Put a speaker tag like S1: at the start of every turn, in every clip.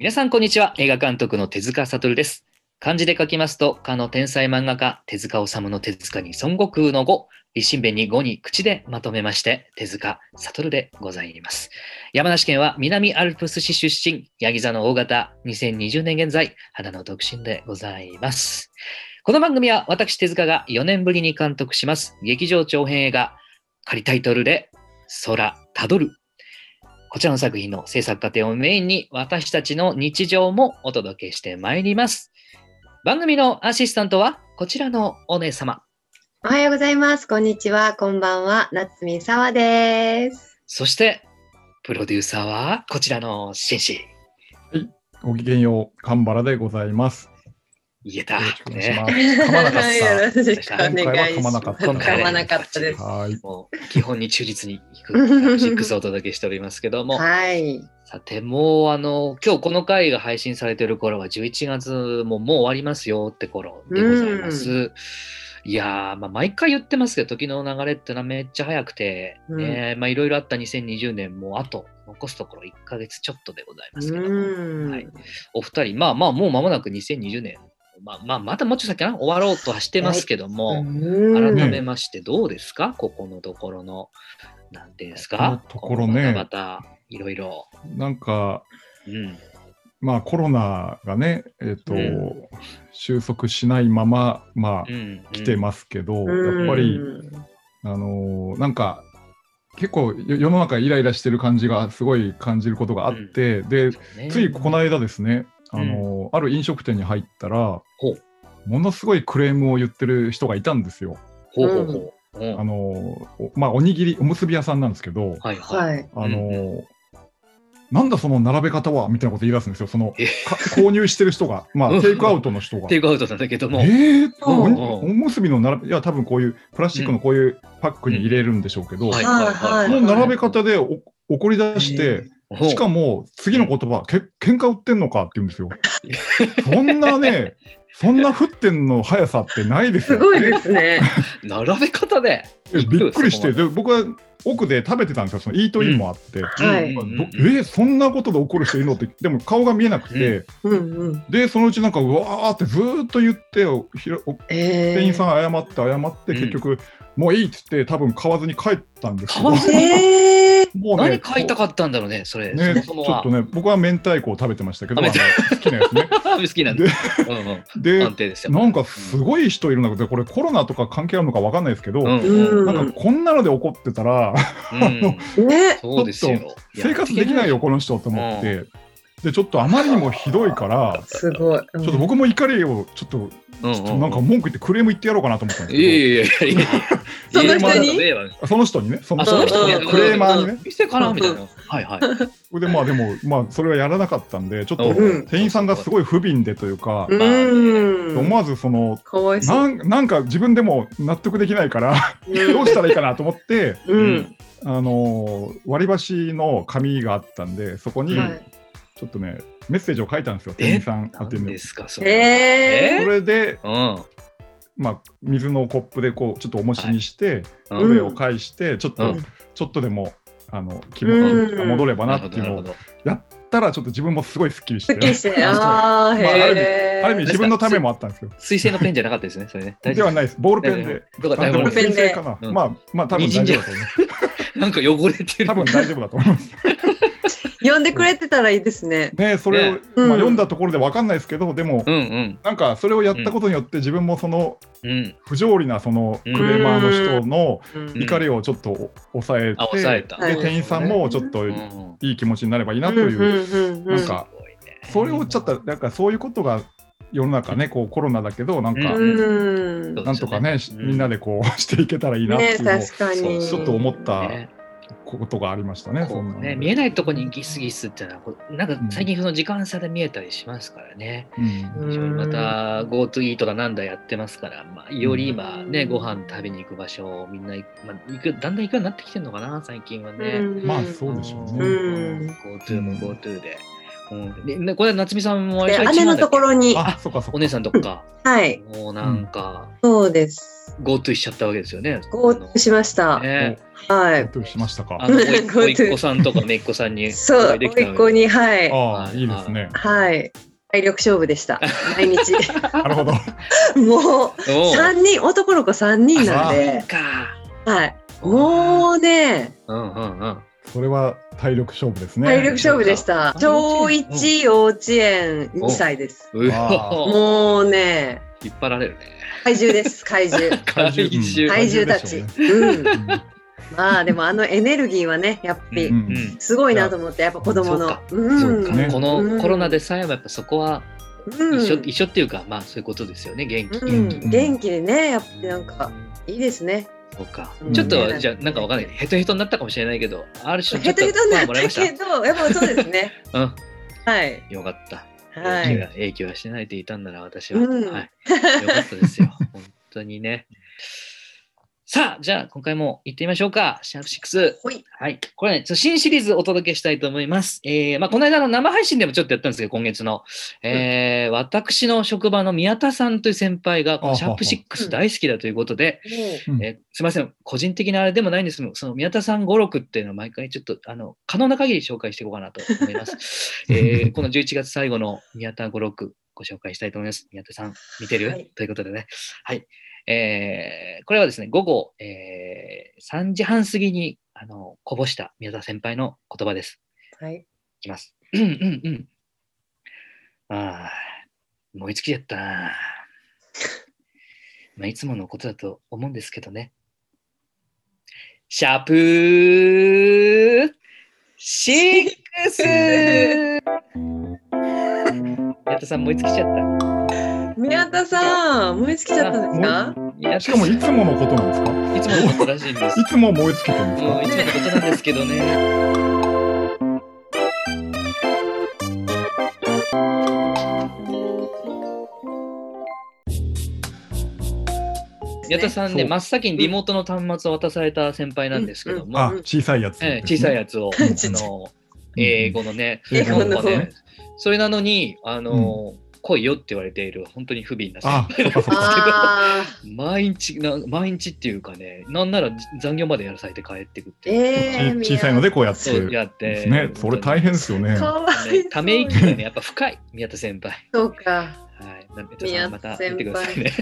S1: 皆さん、こんにちは。映画監督の手塚悟です。漢字で書きますと、かの天才漫画家、手塚治虫の手塚に孫悟空の語、立身弁に語に口でまとめまして、手塚悟でございます。山梨県は南アルプス市出身、ヤギ座の大型、2020年現在、肌の独身でございます。この番組は私手塚が4年ぶりに監督します、劇場長編映画、仮タイトルで、空たどるこちらの作品の制作過程をメインに私たちの日常もお届けしてまいります。番組のアシスタントはこちらのお姉様。
S2: おはようございます。こんにちは。こんばんは。夏見沙和です。
S1: そして、プロデューサーはこちらの紳士。
S3: ごきげんよう、神原でございます。
S1: 言えた。
S3: よろしくお願いし
S1: ね
S3: ます。噛まなかっ
S2: よろしくお願いしま
S3: 噛まなかった
S2: まなかったです。
S3: た。はい。
S1: もう基本に忠実にいくシックスをお届けしておりますけども、
S2: はい。
S1: さてもうあの今日この回が配信されている頃は11月ももう終わりますよって頃でございます。いやー、まあ、毎回言ってますけど時の流れってのはめっちゃ早くて、ねまあいろいろあった2020年もあと残すところ1ヶ月ちょっとでございますけど。はいお二人まあまあもう間もなく2020年まあまあまたもうちょっと先かな？終わろうとはしてますけども、
S2: うん。
S1: 改めましてどうですか？ここのところのなんていうんですか？
S3: このところね。
S1: またまたいろいろ。
S3: なんか、
S1: うん。
S3: まあコロナがね、えっ、と、
S1: う
S3: 収束しないまま、まあ、
S1: うん
S3: 来てますけど、
S2: うん。
S3: やっぱり、あのーなんか、結構よ世の中イライラしてる感じがすごい感じることがあって、で、
S1: ね。
S3: ついこの間ですね、あのーある飲食店に入ったら、ものすごいクレームを言ってる人がいたんですよ。
S1: ほうほうほう。うん
S3: あのおまあ、おにぎり、おむすび屋さんなんですけど、
S1: はいはい。
S2: はい。
S3: あの
S1: うん
S3: なんだその並べ方はみたいなこと言い出すんですよ、その購入してる人が、まあ、
S1: うん
S3: テイクアウトの人が。
S1: テイクアウトなんだけども。
S3: えー、
S2: うん
S3: おに
S1: うん
S3: おむすびの並べ、いや、多分こういうプラスチックのこういうパックに入れるんでしょうけど、
S1: はい
S3: こ
S1: はいはい。
S3: の並べ方でお怒り出して、しかも次の言葉、け喧嘩売ってんのかって言うんですよ。そんなね、そんな沸点の速さってないですよ。
S2: すごいですね。
S1: 並べ方で。
S3: えびっくりして、で僕は奥で食べてたんですよ、そのイートインもあって。
S2: はい。
S1: うん
S3: どえそんなことで怒る人いるのって、でも顔が見えなくて、
S2: うん。うん。
S3: で、そのうちなんか、うわーってずーっと言って、おひろお
S2: えー。
S3: 店員さん謝って謝って、
S1: うん。
S3: 結局、もういいって言って、多分買わずに帰ったんですけど、
S1: 買わず
S2: えー
S3: もう
S1: 何買いたかったんだろうね、それ。
S3: ね、ち
S1: そもそもは
S3: ょっと。ね、僕は明太子を食べてましたけど、好きなやつね。
S1: 好きなんだ。
S3: で
S1: うんうん。
S3: で
S1: 安、定ですよ。
S3: なんかすごい人いるんだけど、これコロナとか関係あるのかわかんないですけど、
S1: うん
S2: うん
S3: なんかこんなので怒ってたら、
S1: うん。
S2: ね。
S1: そうですよ。
S3: 生活できないよ、この人と思って。で、ちょっとあまりにもひどいから、
S2: すごい。
S3: ちょっと僕も怒りをちょっと、
S1: うん。
S3: ちょっとなんか文句言ってクレーム言ってやろうかなと思ったんですけ
S1: いやいやいやいや。
S2: その人に？
S3: その人にね、その
S1: あ、その人に？
S2: うん
S3: クレーマーにね。
S1: 店かなみたいな。はいはい。
S3: で、まあでも、まあそれはやらなかったんで、ちょっと
S2: うん
S3: 店員さんがすごい不憫でというか、
S2: うん。
S3: 思わずその、
S2: かわいそ
S3: な
S2: う。
S3: んなんか自分でも納得できないから、どうしたらいいかなと思って、
S2: うん。
S3: あのー割り箸の紙があったんで、そこに
S2: はい
S3: ちょっとね、メッセージを書いたんですよ、店員さん宛てに
S1: 何で。すか、それ。
S2: え
S3: それで、
S1: うん。
S3: まあ、水のコップでこうちょっと重しにして、
S1: うん
S3: それを返して、ちょっと、
S1: うん
S3: ちょっとでもあの気持ちが戻ればなっていうのをやったら、ちょっと自分もすごいすっきりして、
S2: すっきりして。あ
S3: る意味
S2: へえ。
S3: ある意味自分のためもあったんですよ。
S1: 水性のペンじゃなかったですね、それね。大丈夫
S3: ではないです、ボールペンで。
S2: ボールペンで
S3: 先生かな。
S1: うん
S3: まあ、まあ、多分大丈夫だと思います。
S1: なんか汚れてる。
S3: 多分大丈夫だと思います。
S2: 呼んでくれてたらいいですね。
S3: ね、それを、
S1: ね。
S3: まあ、
S2: うん
S3: 読んだところで分かんないですけど、でも、
S1: うんうん。
S3: なんかそれをやったことによって、自分もその
S1: うん。
S3: 不条理なそのクレーマーの人の
S2: うん。
S3: 怒りをちょっと抑えて、
S1: あ抑えた。
S3: で店員さんもちょっと
S1: うん
S3: いい気持ちになればいいなという、
S2: うんうん
S3: なんかそれをちょっと、なんかそういうことが世の中ね、こうコロナだけど、なんか、
S2: うん。
S3: なんとかね、
S1: うん。
S3: みんなでこう していけたらいいなって
S2: ね
S3: いうのを、
S2: 確かに。
S3: ちょっと思った。
S1: ね
S3: ことがありましたね。
S1: こ
S3: そ
S1: ね、見えないとこにギスギスっていうのはこう、なんか最近その時間差で見えたりしますからね。
S3: うん
S1: 非常にまた GoTo イートだなんだやってますから、まあ、より今ね、
S2: うん
S1: ご飯食べに行く場所をみんな、まあ、行くだんだん行くようになってきてるのかな、最近はね。
S2: うん
S3: まあそうでしょうね。
S2: うん
S1: GoTo も GoTo で。うんでねこれは夏美さんも
S2: 姉のところに、
S3: あ、そっかそっか。
S1: お姉さんとか、
S2: はい、
S1: もうなんか、
S2: そうです。
S1: GoTo しちゃったわけですよね。
S2: GoTo しました。
S1: ね
S2: はい。
S3: どうしましたか。
S1: あの、っ子さんとかめいっ子さんに
S2: そう、甥っ子に、はい。
S3: あ
S1: い
S3: いいですね。
S2: はい。体力勝負でした。毎日。
S3: なるほど。
S2: もう、三人、男の子三人なんで、
S1: か。
S2: はい。もうね、
S1: うんうんうん。
S3: それは体力勝負ですね。
S2: 体力勝負でした。小一幼稚園2歳です。もうね、
S1: 引っ張られるね。
S2: 怪獣です、怪獣。
S1: 怪獣。
S3: うん。
S2: 怪獣たち。うん。
S3: うん。
S2: まあでもあのエネルギーはね、やっぱりすごいなと思って、やっぱ子供の。
S1: そう
S2: ん。
S1: このコロナでさえもやっぱそこは
S2: うん。
S1: 一緒,、一緒っていうかまあそういうことですよね。元気、
S2: うん。
S1: 元気、
S2: 元気でね、やっぱりなんかいいですね。
S1: そうか、
S2: うん。
S1: ちょっとじゃあなんかわかんない。ヘトヘトになったかもしれないけどある種ちょ
S2: ヘ
S1: っと
S2: トヘトになっ
S1: パワーもらいました。
S2: たけど、やっぱそうですね。
S1: うん。
S2: はい。
S1: よかった。
S2: はい。
S1: 影響は影響はしてないといたんなら私は、
S2: うん。
S1: はい、よかったですよ。本当にねさあじゃあ今回も行ってみましょうかシャープ6
S2: ほい。
S1: はい。これね、ちょっと新シリーズお届けしたいと思います。えー、まあ、この間の生配信でもちょっとやったんですけど、今月の。えー、私の職場の宮田さんという先輩が、このシャープ6大好きだということで、
S3: うん
S1: えーすみません、個人的なあれでもないんですけど、その宮田さん語録っていうのを毎回ちょっと、あの、可能な限り紹介していこうかなと思います。えー、この11月最後の宮田語録、ご紹介したいと思います。宮田さん、見てる、
S2: はい
S1: ということでね。はい。えー、これはですね、午後、えー、3時半過ぎに、あの、こぼした宮田先輩の言葉です。
S2: はい。
S1: いきます。うんうんうん。ああ、燃え尽きちゃったな。まあ、いつものことだと思うんですけどね。シャープーシックス 宮田さん燃え尽きちゃった。
S2: 宮田さん、燃え尽きちゃったんですか？
S1: 宮田
S3: しかもいつものことなんですか？
S1: いつものことらしいんです。
S3: い。つも燃え尽きてるんですか？
S1: もういつものことなんですけどね。宮田さんね、真っ先にリモートの端末を渡された先輩なんですけども、
S3: あ、小さいやつ、
S1: ええ小さい
S3: や
S1: やつを、あの英語のね、
S3: 英
S2: 語の
S1: ね。それなのに、あの、来いよって言われている、本当に不憫な先
S3: あ、
S1: 輩
S3: そっかそっか。
S2: あ
S1: 毎日な、毎日っていうかね、なんなら残業までやらされて帰ってくって。
S2: えー、
S3: ち小さいのでこうやって
S1: やって。
S3: ですね。それ大変ですよね。
S1: ため息がね、やっぱ深い、宮田先輩。
S2: そうか。
S1: はい。な宮田さん、また見てくださいね。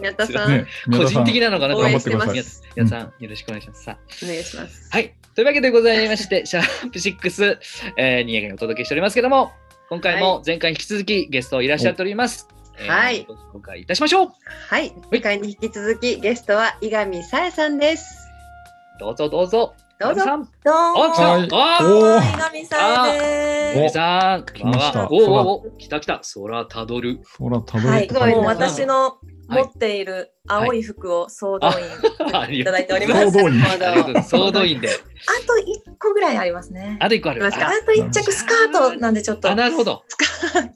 S2: 宮田さん、
S1: 個人的なのかなと思って
S2: ます
S1: 宮田宮田さん、よろしくお願いします。さあ
S2: お願いします。
S1: はい。というわけでございまして、シャープ6、えー、新潟にお届けしておりますけども、今回も前回に引き続きゲストいらっしゃっております。えー
S2: はい
S1: ご紹介いたしましょう。
S2: はい。次回に引き続き、ゲストは伊上さえさんです。
S1: どうぞどうぞ。
S2: どうぞ
S1: さん。
S4: どう
S1: あ、
S4: も
S1: 来
S3: おー
S4: はい、ガミさんで
S1: ー、みさん。
S3: 来ました
S1: おーおーおー来た来た。空たどる。
S3: 空た
S4: す。はい、
S3: どるって書いて
S4: もう
S3: ある
S4: 私の持っている青い服を総動員
S1: あ
S4: いただいております。
S3: 総動員
S1: 総動員で。
S4: あと一個ぐらいありますね。
S1: あと一個ある。
S4: あと一着スカートなんでちょっと
S1: あ、なるほど。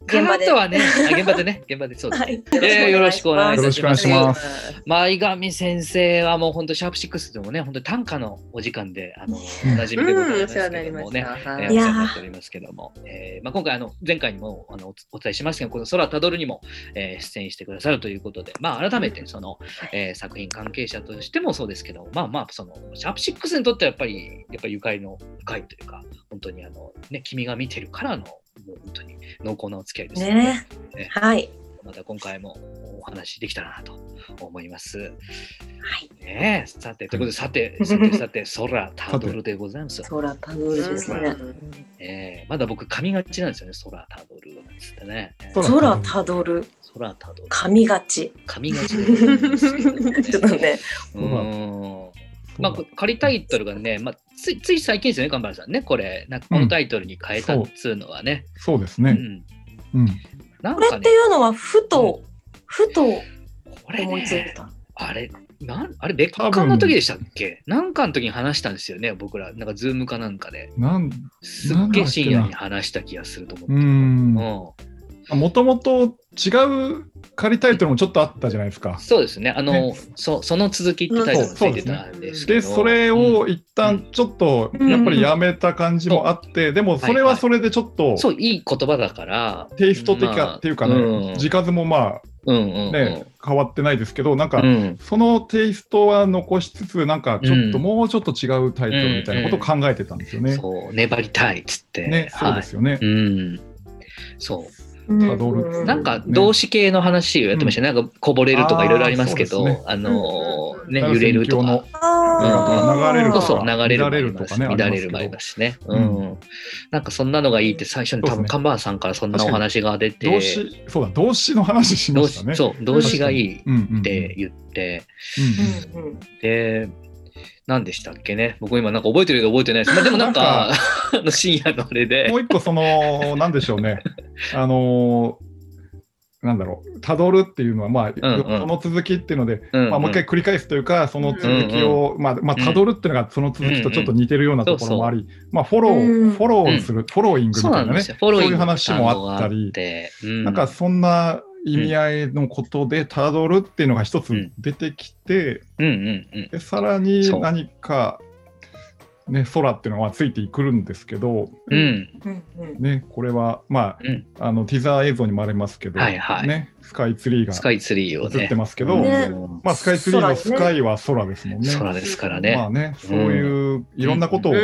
S4: 現場で。
S1: はね、あ現場でね、現場でそうです。
S4: はい、
S1: えーよろしくお願い
S3: よろしくお願いします。
S1: まあ、伊上先生はもう本当、シャープ6でもね、本当に短歌のお時間で、あの、おなじみでござい
S2: うん、
S1: ます
S2: お世話にな
S1: けどもね。お世っておりますけども、えーまあ、今回あの前回にもあのおお伝えしましたがこの「空たどる」にも、えー出演してくださるということで、まあ、改めてその、えー作品関係者としてもそうですけどまあまあそのシャープ6にとってはやっぱりやっぱりゆかりの深いというか本当にあの、ね、君が見てるからのもう本当に濃厚なお付き合いですので
S4: ね
S1: ね
S4: はい。
S1: また今回もお話できたらなと思います。
S4: はい。
S1: ねえさてということでさてさてさて空たどるでございます。
S4: 空たどるですね。
S1: えーまだ僕噛みがちなんですよね、空たどるなんつってね。
S4: 空たどる、
S1: 空たどる。
S4: 髪がち。
S1: 噛みがち
S4: ちょっとね。
S1: うーん。まあ、こ仮タイトルがね、まあ、ついつい最近ですよね、神原さんね、これ、なんかこのタイトルに変えたっつうのはね。
S3: そうですね。
S1: うん。
S3: うん。
S1: なんかね
S4: これって、いうのはふと、ふと
S1: これ
S4: 思いつい
S1: ね、
S4: た。
S1: あれ、なんあれ、別館の時でしたっけ？なんかの時に話したんですよね、僕ら。なんか、ズームかなんかで。
S3: なん、
S1: すっげえ深夜に話した気がすると思って。
S3: うん。もともと違う仮タイトルもちょっとあったじゃないですか。
S1: そうですね。あの、
S3: ね
S1: そその続きってタイトルがついてたんですけど。
S3: で、それを一旦ちょっとやっぱりやめた感じもあって、でもそれはそれでちょっと
S1: そう、いい言葉だから。
S3: テイスト的
S1: まあ
S3: かっていうかね、
S1: うん
S3: 字数もまあ
S1: うんうんうん。
S3: ね、変わってないですけど、なんか
S1: うん、
S3: そのテイストは残しつつ、なんかちょっと
S1: うん
S3: もうちょっと違うタイトルみたいなことを考えてたんですよね。
S1: そう、粘りたいっつって。
S3: ね、そうですよね。
S1: はい。うん。そう。
S3: たどる
S1: なんか動詞系の話をやってましたね。なんかこぼれるとかいろいろありますけど、
S3: あね。
S1: あのーね、
S3: うん。
S1: 揺れると
S3: の
S1: か。
S3: 流れるとか。
S1: 流れる
S3: とかね
S1: 乱れるもありますしね。う
S3: うん。
S1: ん。なんかそんなのがいいって最初に多分カンバーさんからそんなお話が出て、
S3: 動詞、そうだ、動詞の話しま
S1: 動
S3: したね。
S1: 詞そう、動詞がいいっ
S3: うんうんうん。
S1: て言って、
S3: うんうん
S4: うんうん。
S1: で、何でしたっけね？僕今なんか覚えてるけど覚えてないです。まあでもなんか、あの深夜のあれで。
S3: も、う一個、その、なんでしょうね。あのーなんだろう、たどるっていうのは、まあ、
S1: んうん。
S3: その続きっていうので、
S1: うんうん。
S3: まあ、もう一回繰り返すというか、その続きを、まあ、まあ、たどるっていうのが、その続きとちょっと似てるようなところもあり、まあ、フォロー、
S4: うん。
S3: フォローする、フォローイングみたいなね。
S1: そうなんです、よ。フォローイング
S3: そういう話もあったり。なんかそんな意味合いのことでたどるっていうのが一つ
S1: うん。
S3: 出てきて。でさらに何か、ね、空っていうのはついてくるんですけど、
S1: うん。
S3: ね、これは、ま
S1: うん。
S3: あ、あのティザー映像にもありますけど、
S1: はいはい。
S3: ね、スカイツリーが
S1: スカイツリーをね。
S3: 映って。ますけど、
S4: ね
S3: まあ、スカイツリーのスカイは空ですもんね。
S1: 空ですからね。
S3: まあね、そういういろんなことを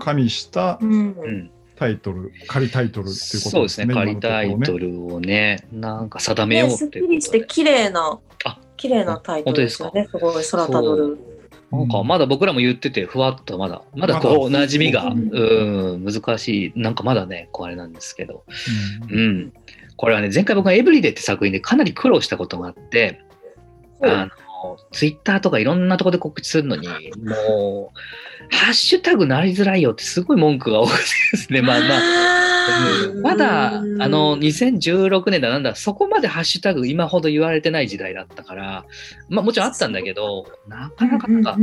S3: 加味した
S4: うん。
S1: うん
S3: タイトル、仮タイトルっていうこと
S1: そうですね、仮タイトルをね、なんか定めよう
S4: ね、
S1: っ
S4: すってき
S1: いうことで。
S4: りして綺麗な
S1: あ、
S4: 綺麗なタイトルですよね。すごい空たどる。
S1: なんかまだ僕らも言ってて、ふわっとまだ、まだこう、
S3: まだ
S1: 馴染みが、
S3: うん。
S1: うん、難しい、なんかまだね、こうあれなんですけど、
S3: うん。
S1: うん。これはね、前回僕がエブリデイって作品でかなり苦労したことがあって、あの、ツイッターとかいろんなところで告知するのに、もう、ハッシュタグなりづらいよってすごい文句が多くてですね、まあまあ、うんまだ、あの、2016年だなんだ、そこまでハッシュタグ今ほど言われてない時代だったから、まあもちろんあったんだけど、なかなかなんか、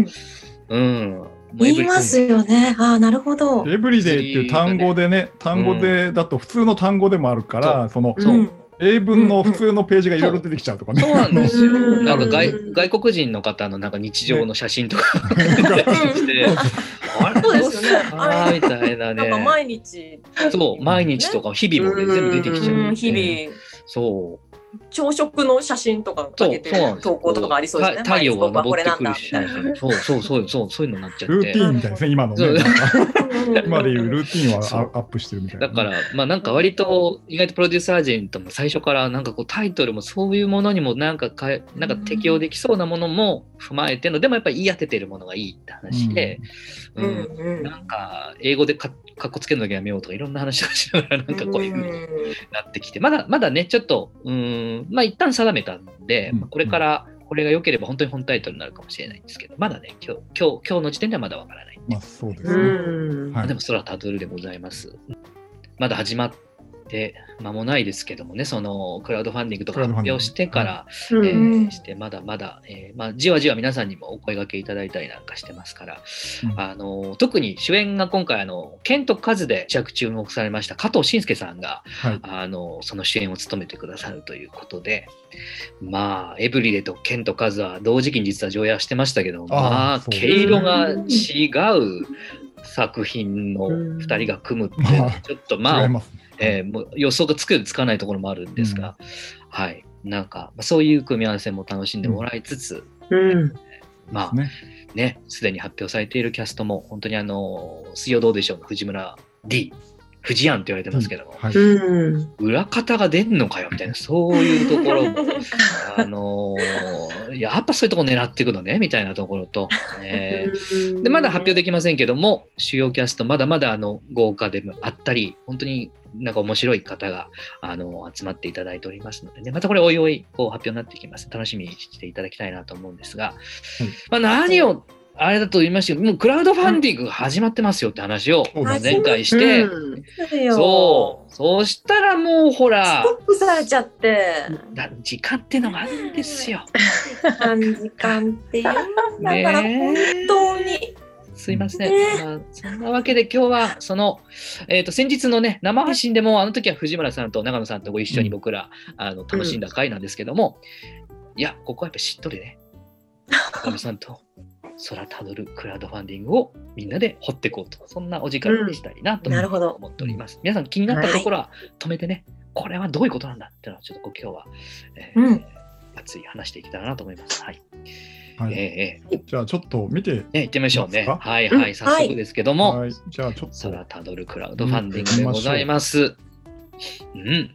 S1: うん。
S4: 言いますよね。ああ、なるほど。
S3: エブリデイっていう単語でね、単語でだと普通の単語でもあるから、その英文の普通のページがいろいろ出てきちゃうとかね。
S1: そうなんですよ。
S4: うん。
S1: なんか外
S4: うん
S1: 外国人の方のなんか日常の写真とか。出てきて、あれ？
S4: そうですよね。
S1: あーみたいなね。
S4: なんか毎日、
S1: そう、毎日とか日々もね、全部出てきちゃう、
S4: うん日々、
S1: そう。
S4: 朝食の写真とか上げて
S1: そうなんですよ。
S4: 投稿とかありそうですね。
S1: た太陽が昇ってくるし
S4: みたいな。
S1: そうそうそうそうそういうのになっちゃって。
S3: ルーティーンみたいですね、今の
S1: そう
S3: ね。今でいうルーティーンは
S1: そう
S3: アアップしてるみたいなね。
S1: だから、まあなんか割と意外とプロデューサー陣とも最初からなんかこうタイトルもそういうものにもなんかかえなんか適用できそうなものも踏まえての、でもやっぱり言い当ててるものがいいって話で、
S4: う
S1: うん。
S4: んうん。
S1: なんか英語でかかっこつけるのやめようとかいろんな話をしながらなんかこういうふうになってきて、まだまだね、ちょっと、うーん、まあ一旦定めたんで、
S3: うん
S1: まあこれからこれが良ければ本当に本タイトルになるかもしれないんですけど、まだね、今日、今日、今日の時点ではまだわからない。
S3: まあそうです
S2: う
S3: ね。
S1: でも空たどるでございます。まだ始まって間もないですけどもね、そのクラウドファンディングとか発表してから、
S2: うん
S1: え
S4: うん。
S1: ーしてまだまだ、えーまあ、じわじわ皆さんにもお声掛けいただいたりなんかしてますから、
S3: うん。
S1: あの特に主演が今回あのケント・カズで着注目されました加藤慎介さんが
S3: はい。
S1: あのその主演を務めてくださるということでまあエブリデとケント・カズは同時期に実は上映はしてましたけどまあ
S3: あーそう
S1: 毛色が違う作品の2人が組むってちょっとまあ
S3: ま。
S1: えーもう予想がつくつかないところもあるんですが、はい、なんか、まあそういう組み合わせも楽しんでもらいつつ、
S2: うん。
S1: まあ
S3: ね。
S1: ね、すでに発表されているキャストも、本当にあの、水曜どうでしょうの藤村 D、藤庵って言われてますけども、
S3: はい。
S2: うん
S1: 裏方が出んのかよみたいな、そういうところも、あのーやっぱそういうとこ狙っていくのねみたいなところと、えーでまだ発表できませんけども、主要キャスト、まだまだあの豪華でもあったり、本当になんか面白い方があの集まっていただいておりますのでね、またこれ、おいおいこう発表になってきます。楽しみにしていただきたいなと思うんですが、まあ、何をあれだと言いましたけど、もうクラウドファンディングが始まってますよって話を前回して、
S2: うん。
S1: そう、そうしたらもうほら
S4: ス、トップされちゃって、
S1: だ時間ってのがあるんですよ。
S4: 短時間って。いう、だから本当に。
S1: すいません。まあ、そんなわけで今日は、その、えっ、と、先日のね、生配信でも、あの時は藤村さんと長野さんとご一緒に僕ら、あの楽しんだ回なんですけども、いや、ここはやっぱしっとりね、高見さんと空たどるクラウドファンディングをみんなで掘っていこうと、そんなお時間にしたいなと
S4: なるほど
S1: 思っております。皆さん気になったところは止めてね、これはどういうことなんだっていうのをちょっと今日は、えー
S4: うん
S1: 熱い話していけたらなと思います。はい。
S3: はい
S1: えーえ
S3: じゃあちょっと見て、
S1: ーね、行ってみましょうね。はいはい、早速ですけども、
S3: はい、じゃあちょっと、
S1: 空たどるクラウドファンディングでございます。うん。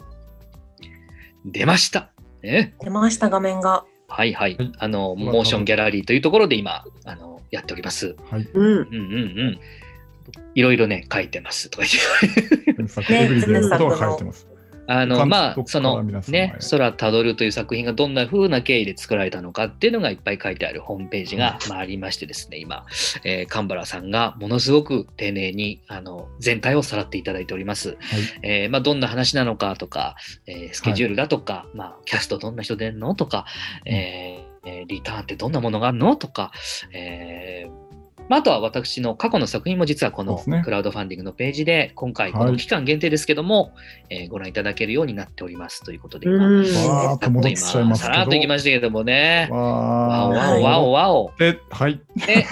S1: 出ました。ね、
S4: 出ました、画面が。
S1: はいはい
S3: はい。
S1: あの、モーションギャラリーというところで今、やっております。
S3: はい、
S2: うん。
S1: うんうんうん。いろいろね、書いてますとか言って。あの、
S3: 監
S1: まあ、
S3: 督
S1: そのね、空たどるという作品がどんな風な経緯で作られたのかっていうのがいっぱい書いてあるホームページが、まあ、ありましてですね、今、えー、神原さんがものすごく丁寧に、あの、全体をさらっていただいております。
S3: はい、
S1: えーまあ、どんな話なのかとか、えースケジュールだとか、まあ、キャストどんな人出んのとか、えーえーリターンってどんなものがあるの？とか、えーまあ、あとは私の過去の作品も実はこのクラウドファンディングのページで今回こ
S3: はい
S1: の期間限定ですけども、えーご覧いただけるようになっております。ということで、
S2: うん。
S1: 今
S3: わーっと戻っちゃいますけど。
S1: さらっといきましたけどもね。わお
S3: わ
S1: おわおわお。
S3: で、はい、
S1: で、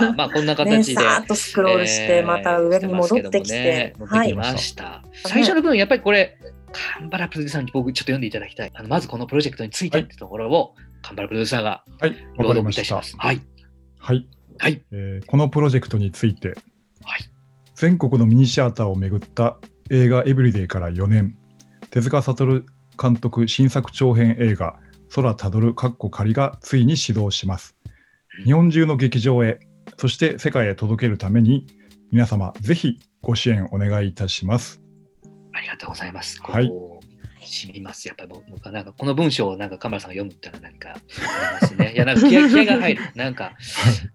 S1: あ まあこんな
S4: ね、
S1: 形で。
S4: さーっとスクロールして、また上に戻ってきて、
S1: えー
S4: はい。
S1: 戻ってき。ました。最初の部分、やっぱりこれ、カンバラプロデューサーに僕ちょっと読んでいただきたい。あのまずこのプロジェクトについてってところを、カンバラプロデューサーが
S3: はい、わかりました。
S1: はい。
S3: はい、
S1: はい。
S3: えーこのプロジェクトについて、
S1: はい
S3: 全国のミニシアターをめぐった映画エブリデイから4年、手塚悟監督新作長編映画、空たどるかっこ仮がついに始動します。日本中の劇場へ、そして世界へ届けるために、皆様ぜひご支援お願いいたします。
S1: ありがとうございます。
S3: はい
S1: こう染みます。やっぱり僕はなんかこの文章をなんかカンバラさんが読むってのは何かありますね。いや、なんか気合気合が入る。なんか、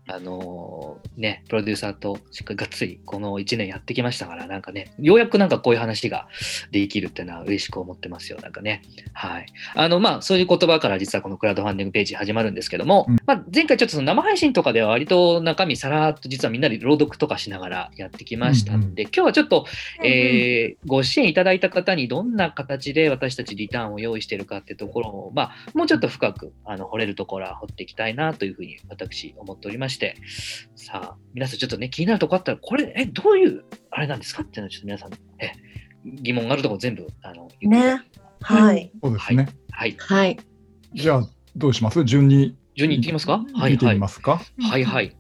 S1: あのーね、プロデューサーとしっかりがっつりこの1年やってきましたから、なんかね、ようやくなんかこういう話ができるっていうのは嬉しく思ってますよ、なんかね。はい。あの、まあ、そういう言葉から実はこのクラウドファンディングページ始まるんですけども、
S3: うん
S1: まあ、前回ちょっとその生配信とかでは割と中身さらっと実はみんなで朗読とかしながらやってきましたんで、今日はちょっと、えーご支援いただいた方にどんな形で私たちリターンを用意しているかっていうところを、まあ、もうちょっと深くあの掘れるところは掘っていきたいなというふうに私思っておりまして、さあ、皆さんちょっとね、気になるところあったら、これ、え、どういうあれなんですかっていうのをちょっと皆さん、え疑問があるところ全部あの言っ
S4: ね。はい。
S3: そうですね。
S1: はい。
S2: はい。
S3: じゃあ、どうします？順に
S1: 順に行ってきますか？はい
S3: 見て
S1: はい。
S3: みますか、
S1: はいはい。行っ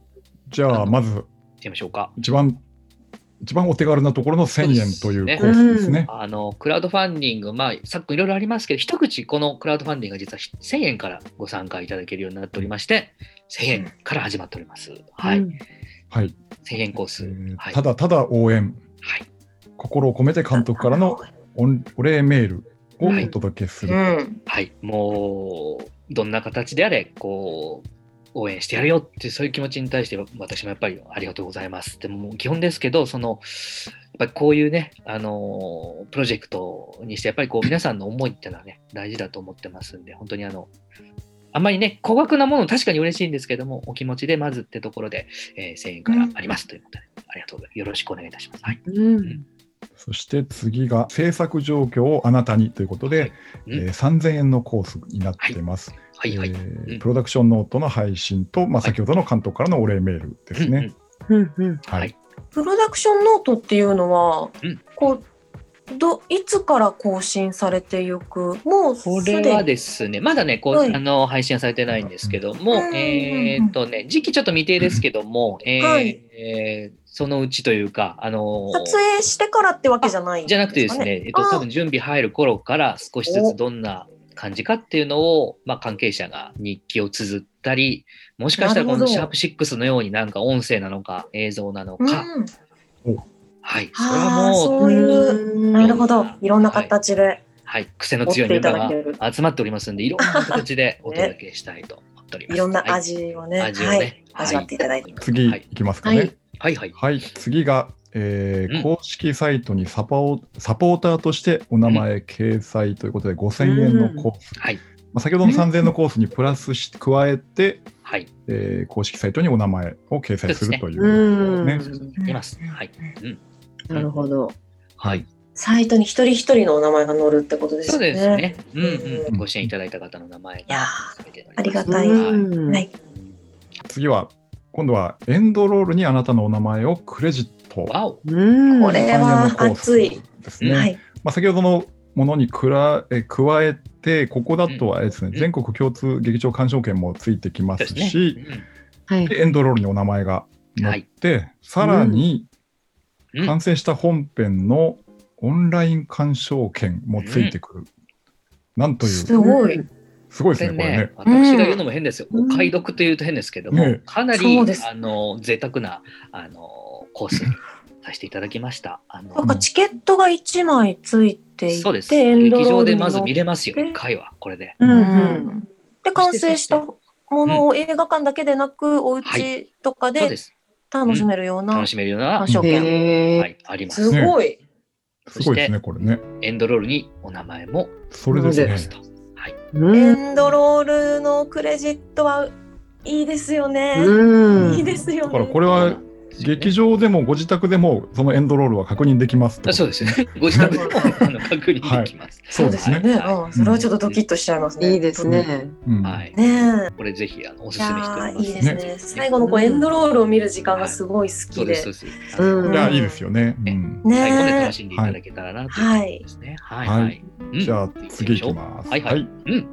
S3: じゃあ、まず、
S1: てみましょうか。
S3: 一番、一番お手軽なところの1000円というコースですね。
S1: あの、クラウドファンディング、まあ、昨今いろいろありますけど、一口このクラウドファンディングが実は1000円からご参加いただけるようになっておりまして、1000円から始まっております。はい。
S2: うん
S3: はい。
S1: 1000円コー
S3: え
S1: ス。
S3: ー
S1: はい。
S3: ただただ応援、
S1: はい。
S3: 心を込めて監督からのおお礼メールをお届けする。
S4: うん。
S1: はい。もう、どんな形であれ、こう、応援してやるよってそういう気持ちに対して私もやっぱりありがとうございますでも基本ですけどそのやっぱりこういうねあのプロジェクトにしてやっぱりこう皆さんの思いっていうのはね大事だと思ってますんで本当にあのあんまりね高額なもの確かに嬉しいんですけどもお気持ちでまずってところで、えー1000円からありますということで、ありがとうございますよろしくお願いいたします。はい。
S2: うん。
S3: そして次が制作状況をあなたにということで、
S1: うん
S3: えー3000円のコースになっています。
S1: はいはい。
S3: えー
S1: うん。
S3: プロダクションノートの配信と、まあ、
S1: はい。
S3: 先ほどの監督からのお礼メールですね。
S2: うん。うん。
S1: は
S3: はい。い。
S4: プロダクションノートっていうのは、
S1: うん。
S4: こうどいつから更新されていく？もうす
S1: こ
S4: でに。
S1: れはですね、まだね、こう、
S4: はい。
S1: あの配信はされてないんですけども、
S4: うん
S1: えーっとね、時期ちょっと未定ですけども、えー
S4: はい。
S1: えーそのうちというか、あのー
S4: 撮影してからってわけじゃないん
S1: じゃなくてですね、えっと、
S4: あ
S1: 多分準備入る頃から少しずつどんな感じかっていうのを、まあ、関係者が日記を綴ったり、もしかしたらこのシャープ6のようになんか音声なのか映像なの
S4: うん、
S1: か、はい、それは
S4: はあ
S1: もう、
S4: そういうなるほど。いろんな形で、
S1: はい、癖の強いメンバーが集まっておりますんで、いろんな形でお届けしたいと思っております。
S4: いろんな
S1: はい。
S4: 味をね,、
S1: 味をね。
S4: はい、味わっていただいて、
S3: 次
S1: はい。
S3: いきますかね。
S2: はい。
S1: はい。はい。
S3: はい、次が、えー
S1: うん
S3: 公式サイトにサポサポーターとしてお名前掲載ということで、5000円のコース、
S1: はい。
S3: まあ、先ほどの3000円のコースにプラスし加えて、
S1: はい。
S3: えー公式サイトにお名前を掲載するという
S2: うん
S3: ね。
S1: います。はい。うん。
S2: なるほど。
S1: はい。
S4: サイトに一人一人のお名前が載るってことです
S1: そう
S4: ね。
S1: ですね。うん
S4: う
S1: うんん。ご支援いただいた方の名前
S4: いや
S1: が
S4: ありがたい。
S2: うん
S4: はい。
S3: 次は、今度はエンドロールにあなたのお名前をクレジット。
S1: わお。
S2: うん。
S4: これは
S3: 3000円のコース
S4: 熱い
S3: ですね。
S4: はい。
S3: まあ、先ほどのものにくらえ加えて、ここだとあれですね、
S1: うん
S3: 全国共通劇場鑑賞券もついてきます
S1: そうです
S3: し、
S1: ね。
S2: はい。
S3: でエンドロールにお名前が載って、さらに
S1: うんうん
S3: 完成した本編のオンライン鑑賞券もついてくる。なんという、
S4: すごい。
S3: すごいですね、
S1: これ
S3: これね
S1: ね。、私が言うのも変ですよ。
S2: うん
S1: お買い得というと変ですけども、
S3: ね
S1: かなりあの贅沢なあのコースにさせていただきました。あの
S4: なんかチケットが1枚ついてい
S1: そうです。
S4: て、エンドロ
S1: 劇
S4: ールに
S1: 場でまず見
S4: 載
S1: れますよ、
S4: で
S1: 1回は、これで。
S2: う
S4: うん
S2: ん。
S4: で、完成したものを映画館だけでなく、お家とかで。楽しめるような
S1: 楽しめるような、
S4: 鑑賞券。
S1: はい、ありますす。
S4: ごい。
S3: すごいですね、これね。
S1: エンドロールにお名前も
S3: それですね
S1: 出ま。すと。はい。
S2: うん
S4: エンドロールのクレジットはいいですよね。
S2: うん。
S4: いいですよ
S3: だから
S4: ね。
S3: これは劇場でもご自宅でもそのエンドロールは確認できますと。
S1: あそうですね。ご自宅でもあの確認できます。
S3: そうですね
S4: ね。
S1: は
S4: うんそれはちょっとドキッとしちゃいますね。
S2: いいですね。
S3: うん
S1: はい。
S4: ね
S1: これぜひあのお
S4: え。
S1: すすめして
S4: いいですね。最後のこうエンドロールを見る時間がすごい好きで
S1: そうです、そう。
S2: ん
S3: いや、いいですよね。うん
S4: ね
S1: 最後で楽しんでいただけたらなというところですね。はい。
S3: はい
S1: はい。うん
S3: じゃあ次いきます。
S1: はいはい。うん。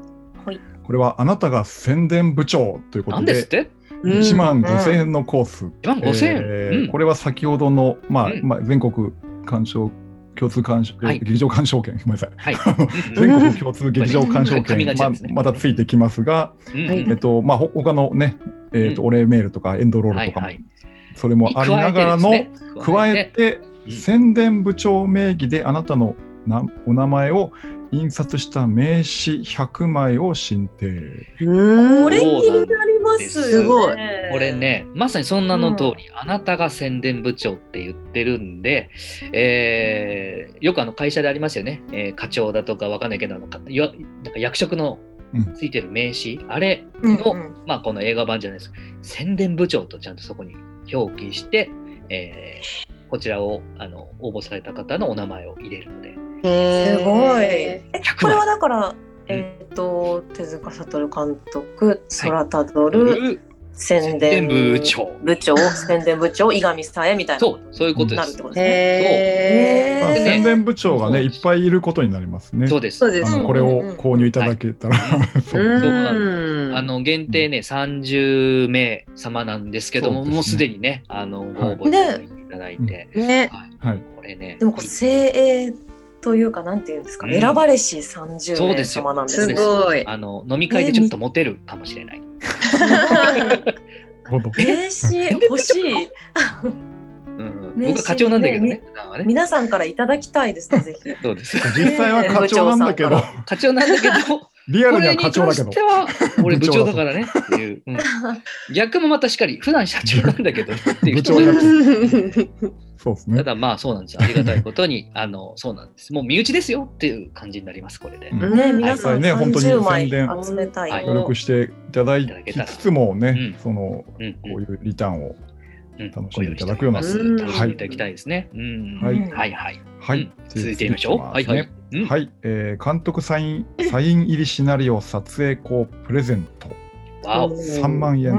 S3: これはあなたが宣伝部長ということで
S1: なんですっ、て？
S2: うん
S3: 1万5000円のコース。
S1: 1万5000円。
S3: えー
S1: うん。
S3: これは先ほどの、まあ
S1: うん。
S3: まあ、全国鑑賞共通鑑賞、
S1: はい。
S3: 劇場鑑賞券、ごめんなさい。
S1: はい。
S3: 全国共通劇場鑑賞
S1: 紙
S3: 券、まあまたついてきますが、
S1: うん。
S2: はい
S3: えっとまあ、ほ他のね、えっと
S1: うん。
S3: お礼メールとかエンドロールとかも、
S1: はいはい。
S3: それもありながらの、
S1: 加えて
S3: 宣伝部長名義であなたのなお名前を印刷した名刺100枚を申請。
S2: うん。
S4: これ気になりますよね。
S2: すごい。
S1: これね、まさにそんなの通り、あなたが宣伝部長って言ってるんで、えーよくあの会社でありますよね、えー課長だとかわかんないけど、あのなんか役職の
S3: うん。
S1: ついてる名刺、あれ
S4: うん
S1: の、
S4: うん。
S1: まあこの映画版じゃないです。宣伝部長とちゃんとそこに表記して、えーこちらをあの応募された方のお名前を入れるので、
S2: へー。
S4: すごい。え
S1: 100
S4: これは
S1: 枚。
S4: だから、えっ、と、手塚悟監督、空たどる、宣
S1: 宣
S4: 伝
S1: 伝部長。
S4: 部長、宣伝部長、伊上さえみたいな。
S1: そう、そういうことです。
S4: なるって。ことですね。
S2: へ
S3: まあ、
S4: で
S1: ね。
S3: 宣伝部長がね、いっぱいいることになりますね。
S1: そうです。
S3: これを購入いただけたら、
S1: あの限定ね、30名様なんですけども、もうすでにね、あのご
S3: はい。
S1: 応募いただいて
S2: ね。
S1: はい。
S3: はい。
S1: これね、
S4: でもこう、精鋭というか、なんていうんですか、
S1: うん
S4: 選ばれし30名
S1: そうですよ
S4: 様なんですね。
S2: すごい。
S1: あの飲み会でちょっとモテるかもしれない。
S4: 名刺欲しい。
S1: うん、僕は課長なんだけどね
S4: ね。
S1: 普段はね
S4: 皆さんからいただきたいですね、ぜひ。
S1: そうです。
S3: 実際は課長なんだけど
S1: 課長なんだけど、
S3: リアルには
S1: これに
S3: 課長だけど
S1: 関して。は俺部長だからねっていう。うん 逆もまたしっかり、普段社長なんだけどっていう人もい
S3: 部長だ そうですね。
S1: ただまあそうなんです。ありがたいことに、あの、そうなんです。もう身内ですよっていう感じになります、これで。
S3: うん
S4: ね、皆さん
S3: ね本当に
S4: 30枚
S3: 宣伝
S4: 集めたい。
S1: はい
S3: 協力していただきつつもね、
S1: うん
S3: その
S1: うん
S3: こういうリターンを、
S1: うん
S3: 楽しんでいただくような
S1: ご用意しております楽しんでいただきたいですね。うん
S3: はい
S1: はいはい。
S3: はい、
S1: うん続いてみましょう。はいはい。うん
S3: はい、えー監督サイン サイン入りシナリオ撮影校プレゼント
S1: わお。
S3: 3万円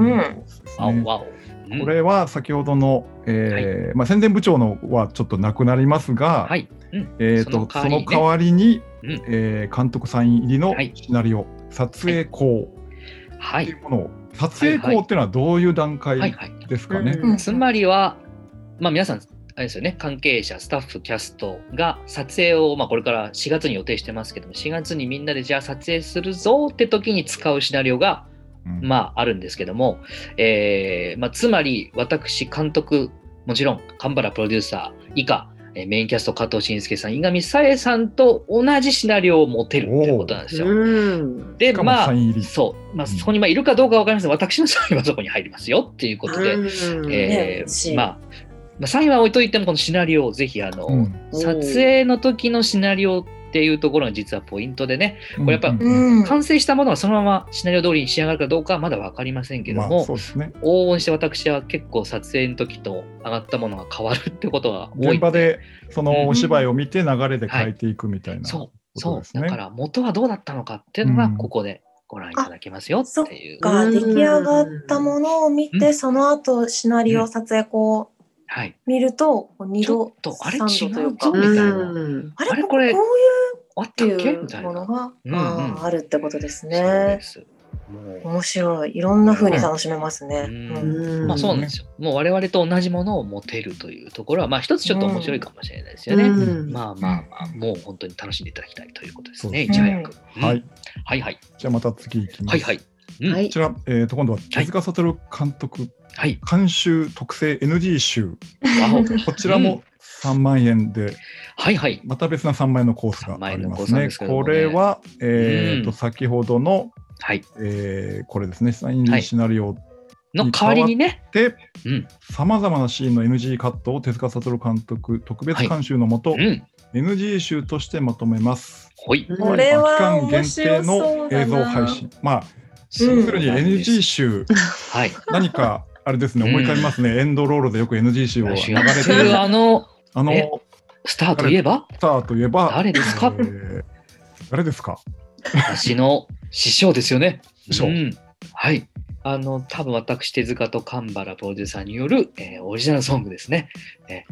S1: わお。うん。
S3: これは先ほどの、えーまあ、宣伝部長のはちょっとなくなりますが、
S1: はい。うん。
S3: えー、とその代わりに、
S1: うん。
S3: えー監督サイン入りの
S1: はい。
S3: シナリオ、撮影校
S1: はい。
S3: うものを、撮影校っていうのはどういう段階
S1: はいはい。
S3: ですかね？
S1: つまりは、まあ皆さん、あれですよね、関係者、スタッフ、キャストが撮影を、まあ、これから4月に予定してますけども、4月にみんなでじゃあ撮影するぞって時に使うシナリオが、
S3: うん
S1: まあ、あるんですけども、えーまあ、つまり私、監督、もちろん、神原プロデューサー以下、えーメインキャスト、加藤慎介さん、伊上沙恵さんと同じシナリオを持てるっていうことなんですよ。
S2: うん。
S1: で、まあそう、まあ、
S3: うん。
S1: そこにまあいるかどうかわかりません。が、私のサインはそこに入りますよっていうことで、
S2: うん。
S1: えーまあ、まあ、サインは置いといても、このシナリオをぜひ、あの、
S3: うん。
S1: 撮影の時のシナリオっていうところが実はポイントでね、これやっぱ。完成したものがそのままシナリオ通りに仕上がるかどうかはまだ分かりませんけども、
S3: まあ、そうですね。
S1: 往々にして私は結構撮影の時と上がったものが変わるってことが多い
S3: 現場でその
S1: うん。
S3: お芝居を見て流れで変えていくみたいな
S1: そう。そう。
S3: ですね。
S1: だから元はどうだったのかっていうのが
S3: うん。
S1: ここでご覧いただけますよっていう。
S4: が出来上がったものを見
S1: う
S4: て、その後シナリオ撮影こう
S1: はい。
S4: 見ると、二度
S1: とあれ
S4: 三度というか
S1: 違うぞみたいな
S2: うん
S4: あれこ
S1: れこれ
S4: こういう
S1: あっ
S4: ていう。ものが、あるってことですね面白い。いろんな風に楽しめますね。
S1: まあそうなんですよ。もう我々と同じものを持てるというところは、まあ一つちょっと面白いかもしれないですよね。
S2: うん
S1: まあまあまあ、もう本当に楽しんでいただきたいということですね、いち早く。うん
S3: はい。
S1: はいはい。
S3: じゃあまた次いきます。
S1: はいはい。
S3: こちら、えー、と今度は手塚悟監督、
S1: はい。
S3: 監修特製 NG 集。こちらも3万円で、
S1: はいはい。
S3: また別な3万円のコースがありま
S1: 3万円のコースなん
S3: すね。
S1: ですね
S3: これは、えーと
S1: うん
S3: 先ほどの、
S1: はい。
S3: えーこれですね、サイン
S1: はい
S3: シナリオ
S1: の代わりにね。
S3: で、
S1: うん。
S3: さまざまなシーンの NG カットを手塚悟監督特別監修のもと、
S1: うん。
S3: NG 集としてまとめます。
S1: ほい。
S4: これは
S3: 期間限定の映像配信。まあ、要するに NG 集、
S1: はい。
S3: 何か、あれですね、
S1: うん。
S3: 思い浮かびますね、エンドロールでよく NG 集を流れてる、
S1: あの、
S3: あの、
S1: えスターといえば、
S3: スターといえば、
S1: 誰ですか？
S3: えー誰ですか？
S1: 私の師匠ですよね。
S3: 師匠。
S1: うん。はい。あの、多分私、手塚と神原プロデューサーによる、えーオリジナルソングですね。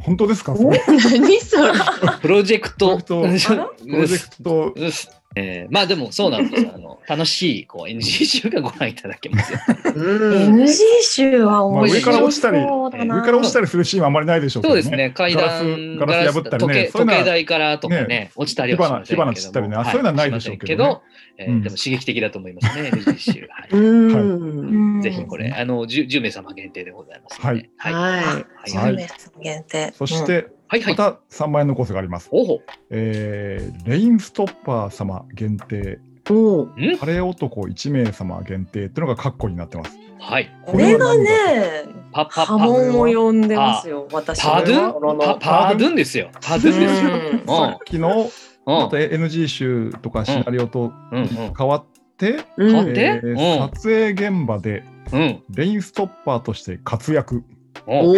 S3: 本当ですか？それ。
S2: 何それ。
S1: プロジェクト。
S3: プロジェクト、
S1: えーまあでもそうなんですよ。あの 楽しいこう NG 集がご覧いただけますよ。
S2: うん。
S4: NG 集は面
S3: まあ上から
S4: 白
S3: 落ちたり。上から落ちたりするシーンはあんまりないでしょうけどね。
S1: そうですね。階段、
S3: ガラス破ったりね
S1: 時計時計台からとかね、
S3: ね
S1: 落ちたりはしませんけども
S3: 火花散ったりねあそういうのはないでしょうけどね
S1: はいしませんえー
S3: うん
S1: でも刺激的だと思いますね、NG 集。はい
S2: うん。
S4: うん
S1: ぜひこれ、あの 10, 10名様限定でございますので。はい。
S2: は
S1: はい
S3: はい
S4: 10名様限定。
S3: そして、
S1: はいはい。
S3: また3万円のコースがあります。
S1: おほ。
S3: えーレインストッパー様限定、
S2: い。おう。
S1: ん
S3: 晴れ男1名様限定っていうのがカッコになってます。
S1: はい。
S4: これがね、
S1: パパパ
S4: 波紋を呼んでますよ、私の
S1: パドゥン？パパドゥンですよ。パドゥンですよ。
S3: さっきの
S1: うん
S3: また NG 集とかシナリオと変わって、
S2: う
S3: え撮影現場で
S1: うん。
S3: レインストッパーとして活躍。
S1: お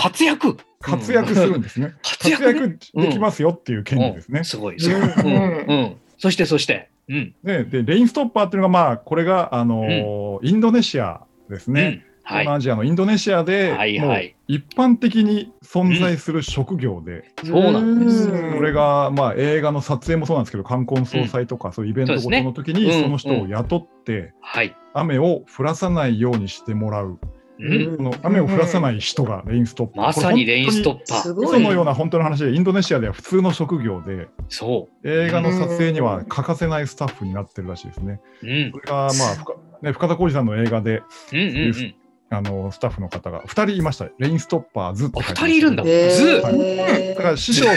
S1: 活躍
S3: 活躍するんですね。
S1: 活
S3: 活
S1: 躍ね
S3: 躍できますよっていう権利ですね
S1: うん。すごい。すごい。
S2: うん
S1: うん。うん。そして、そして。うん。
S3: ねでレインストッパーっていうのがまあこれがあのーインドネシアですね。
S1: うん。はい。
S3: 東南アジアのインドネシアで、
S1: はい
S3: 一般的に存在する職業で、
S1: そうなんです
S2: うん
S3: これが、まあ、映画の撮影もそうなんですけど冠婚葬祭とか、そういうイベントごとの時にその人を雇って、
S1: はい。
S3: 雨を降らさないようにしてもらう、
S1: うん。
S3: この雨を降らさない人がレインストッパー、
S1: まさにレインストッパー。
S2: すごい
S3: 嘘のような本当の話でインドネシアでは普通の職業で
S1: そ
S3: 映画の撮影には欠かせないスタッフになってるらしいですね。
S1: う。うん
S3: こ。れが、まあ、深ね、深田浩二さんの映画で
S1: うんうんうん。
S3: あのスタッフの方が2人いました。レインストッパーズって
S1: あ
S3: 書いてました
S1: 二人いるんだ。
S2: へー
S1: ズ
S2: へー
S3: だから師匠と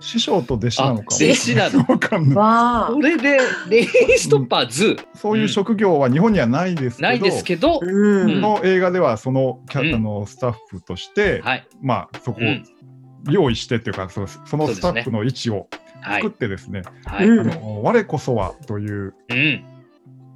S3: 師匠と弟子なのか
S1: あ弟子なの
S3: わかんない。
S4: は
S1: これで、レインストッパーズ、
S3: そういう職業は日本にはないですけど、
S1: ないですけど、
S3: の映画ではそのキャ、
S1: うん
S3: あのスタッフとして、
S1: はい。
S3: まあそこを
S1: うん
S3: 用意してっていうか、そのそのスタッフの位置を
S1: はい
S3: 作っ。てですね、
S1: はい。
S2: うん
S3: あの我こそはという
S1: うん。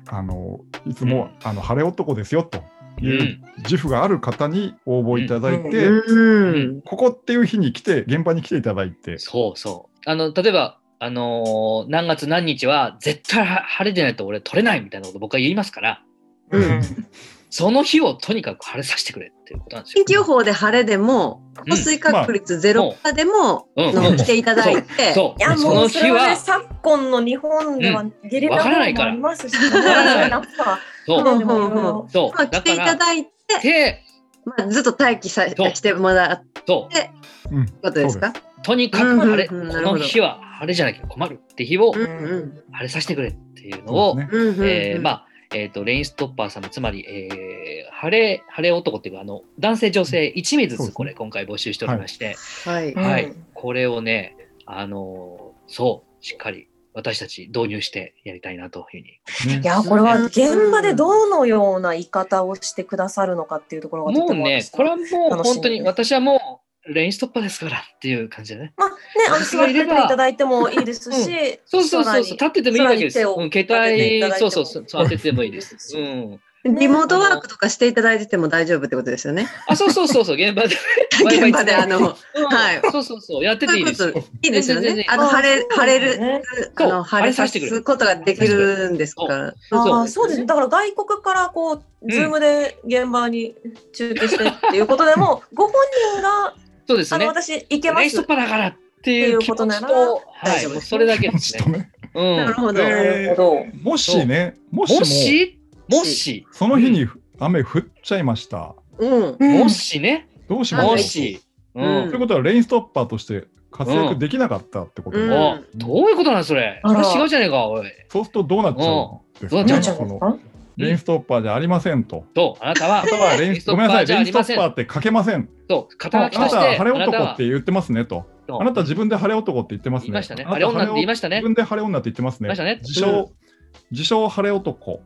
S3: あのいつも、あの晴れ男ですよと
S1: う。
S3: いうん自負がある方に応募いただいて、
S2: うん。
S3: ここっていう日に来て現場に来ていただいて、
S1: そうそう。あの、例えば、あのー何月何日は絶対は晴れでないと俺取れないみたいなこと僕は言いますから、
S2: うん
S1: その日をとにかく晴れさせてくれっていうことなんですよ
S2: 天。気予報で晴れでも、降水確率ゼロでも、
S1: うん
S2: の来ていただいて、
S1: そう。
S4: いや
S1: その日
S4: もうそれはね
S1: は、
S4: 昨今の日本ではゲリラ豪雨もありますし、
S1: う。
S2: うん
S4: でもいろいろ
S1: そう。
S2: まあ、来ていただいて、
S1: で、
S2: まあ、ずっと待機さ
S1: そう。
S2: してもらう
S1: そう。
S3: うん。
S2: ことですか。
S1: とにかく晴れ、
S2: うんうんうん。
S1: この日は晴れじゃなきゃ困るって日を
S2: うんうん。
S1: 晴れさせてくれっていうのを、
S3: そう
S1: えーまあ、えっ、と、レインストッパー様、つまり、えー晴れ、晴れ男っていうか、あの、男性、女性1名ずつ、これ、今回募集しておりまして、
S2: はい。
S4: うん
S1: はい、これをね、あのーそう、しっかり私たち導入してやりたいなというふうに。
S3: ね
S4: いやこれは現場でどのような言い方をしてくださるのかっていうところがも
S1: もうね、
S4: 私
S1: これはもう本当に、私はもレインストッパーですからっていう感じでね。
S4: まあね、あの
S1: 私
S4: 座っててい
S1: がいれば
S4: ただいてもいいですし、
S1: そうそうそうそう、立っててもいいわけです。うん、携帯、そうそうそう、当ててもいいです。うん。
S2: リモートワークとかしていただいてても大丈夫ってことですよね。
S1: あ、そうそうそうそう、現場で。
S2: 現場であの、
S1: うん
S2: はい
S1: そうそうそう、やってていいですよ。
S2: いいですよねあの、晴れ、晴れる、
S4: ね。
S2: あの、晴れさすことができるんですから。
S1: そう
S4: ああ、そうですね。だから外国からこう、ズームで現場に中継してっていうことでも、ご本人が、
S1: そうですね。
S4: 私行けます
S1: レストだからっていう
S4: ことなら
S1: と、はい、
S4: 大丈夫
S1: それだけですね。
S2: なるほど。
S3: え
S4: なるほど。
S3: もしね、もし？も
S1: もし、
S3: その日に雨降っちゃいました。
S2: うん。
S1: もしね、
S3: どうしましょう
S1: もし、う
S2: うん
S1: ん
S3: ということは、レインストッパーとして活躍できなかったってこと、
S2: うん
S1: おどういうことなんそれ？
S4: あら
S1: 違うじゃねえか、おい。
S3: そうするとどうなっちゃうんですか
S1: どうなっ
S3: ね
S1: ちゃう
S3: そのレインストッパーじゃありませんと。
S1: と、あなたは
S3: あ、なたはレインごめんなさい、
S1: じゃ
S3: レインスト。ッパーって書けません。
S1: と、
S3: あなた
S1: 肩書きとして、
S3: は晴れ男
S1: あなたは
S3: って言ってますねと。
S1: と
S3: あなた自分で晴れ男って言ってますね。
S1: 言いましたね。
S3: あなた
S1: あれ女って言いましたね
S3: 自。分で晴れ女って言ってますね。
S1: 言いましたね
S3: 自称、自称晴れ男、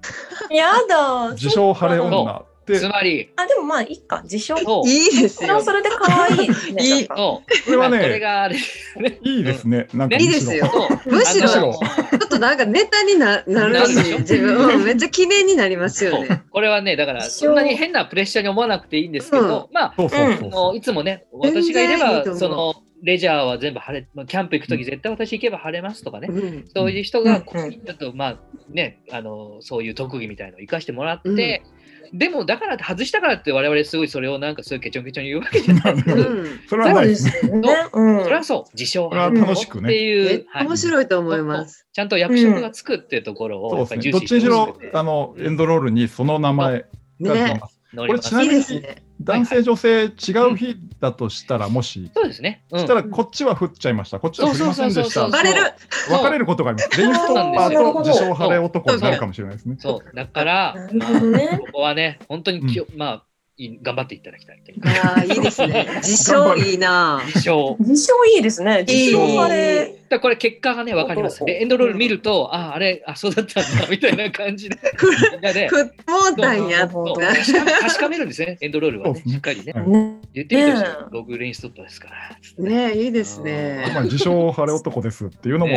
S4: やだ。
S3: 自称晴れ女って、
S1: つまり、
S4: あ、でもまあいいか。自称。
S1: そう。
S2: いいですよ。
S4: それは。それで可愛いですね。
S2: いい。
S3: これは
S1: まあこれ
S3: ね、
S1: があれ。
S3: いいですね。なんか
S2: いいですよ。
S1: そう。
S2: むしろちょっとなんかネタにななるし
S1: なるでしょ、
S2: 自分、うんめっちゃ記念になりますよ
S1: そう。
S2: ね。
S1: これはね、だから、そんなに変なプレッシャーに思わなくていいんですけど、まあ、いつもね、私がいれば、その、レジャーは全部晴れ、まあキャンプ行くとき絶対私行けば晴れますとかね、
S2: うん。
S1: そういう人が、
S4: うんうん。
S1: ちょっとまあね、あの、そういう特技みたいのを生かしてもらって、でも、だからって外したからって我々すごいそれをなんかそういうケチョンケチョン言うわけじゃない。
S2: うん
S3: それは
S4: そ
S3: ないですね。
S4: うん
S1: それはそう、自称
S3: 楽しくね
S1: っていう、
S2: めっちゃ面白いと思います。
S1: ちゃんと役職がつくっていうところを、
S3: そうですね。どっちにしろあの、エンドロールにその名前が出
S2: ね。
S3: ます。
S1: 乗ります
S3: これちなみに
S2: いいですね。
S3: 男性、女性違う日だとしたら、もし、
S1: そうですね。うん
S3: したらこっちは降っちゃいました、こっちは降りませんでした。
S2: バレる
S3: 分かれることがあります。レインストッパーと自称晴れ男になるかもしれないですね。
S1: そう。だから。ここはね、本当にまあ、頑張っていただきたい。
S2: ああ、いいですね。自称いいな。
S1: 自称。
S4: 自称いいですね。自称あれ。
S1: だこれ結果がね、わかります。でエンドロール見ると、ああ、あれ、あ、そうだったんだ、みたいな感じで。みんなで、
S2: ふっもうたんや。
S1: 確かめるんですね、エンドロールはね。しっかりね。言ってみてほしい
S4: ねえ。
S1: 僕、レインストッパーですから。
S2: ねいいですね。
S3: まあ、自称晴れ男ですっていうのも、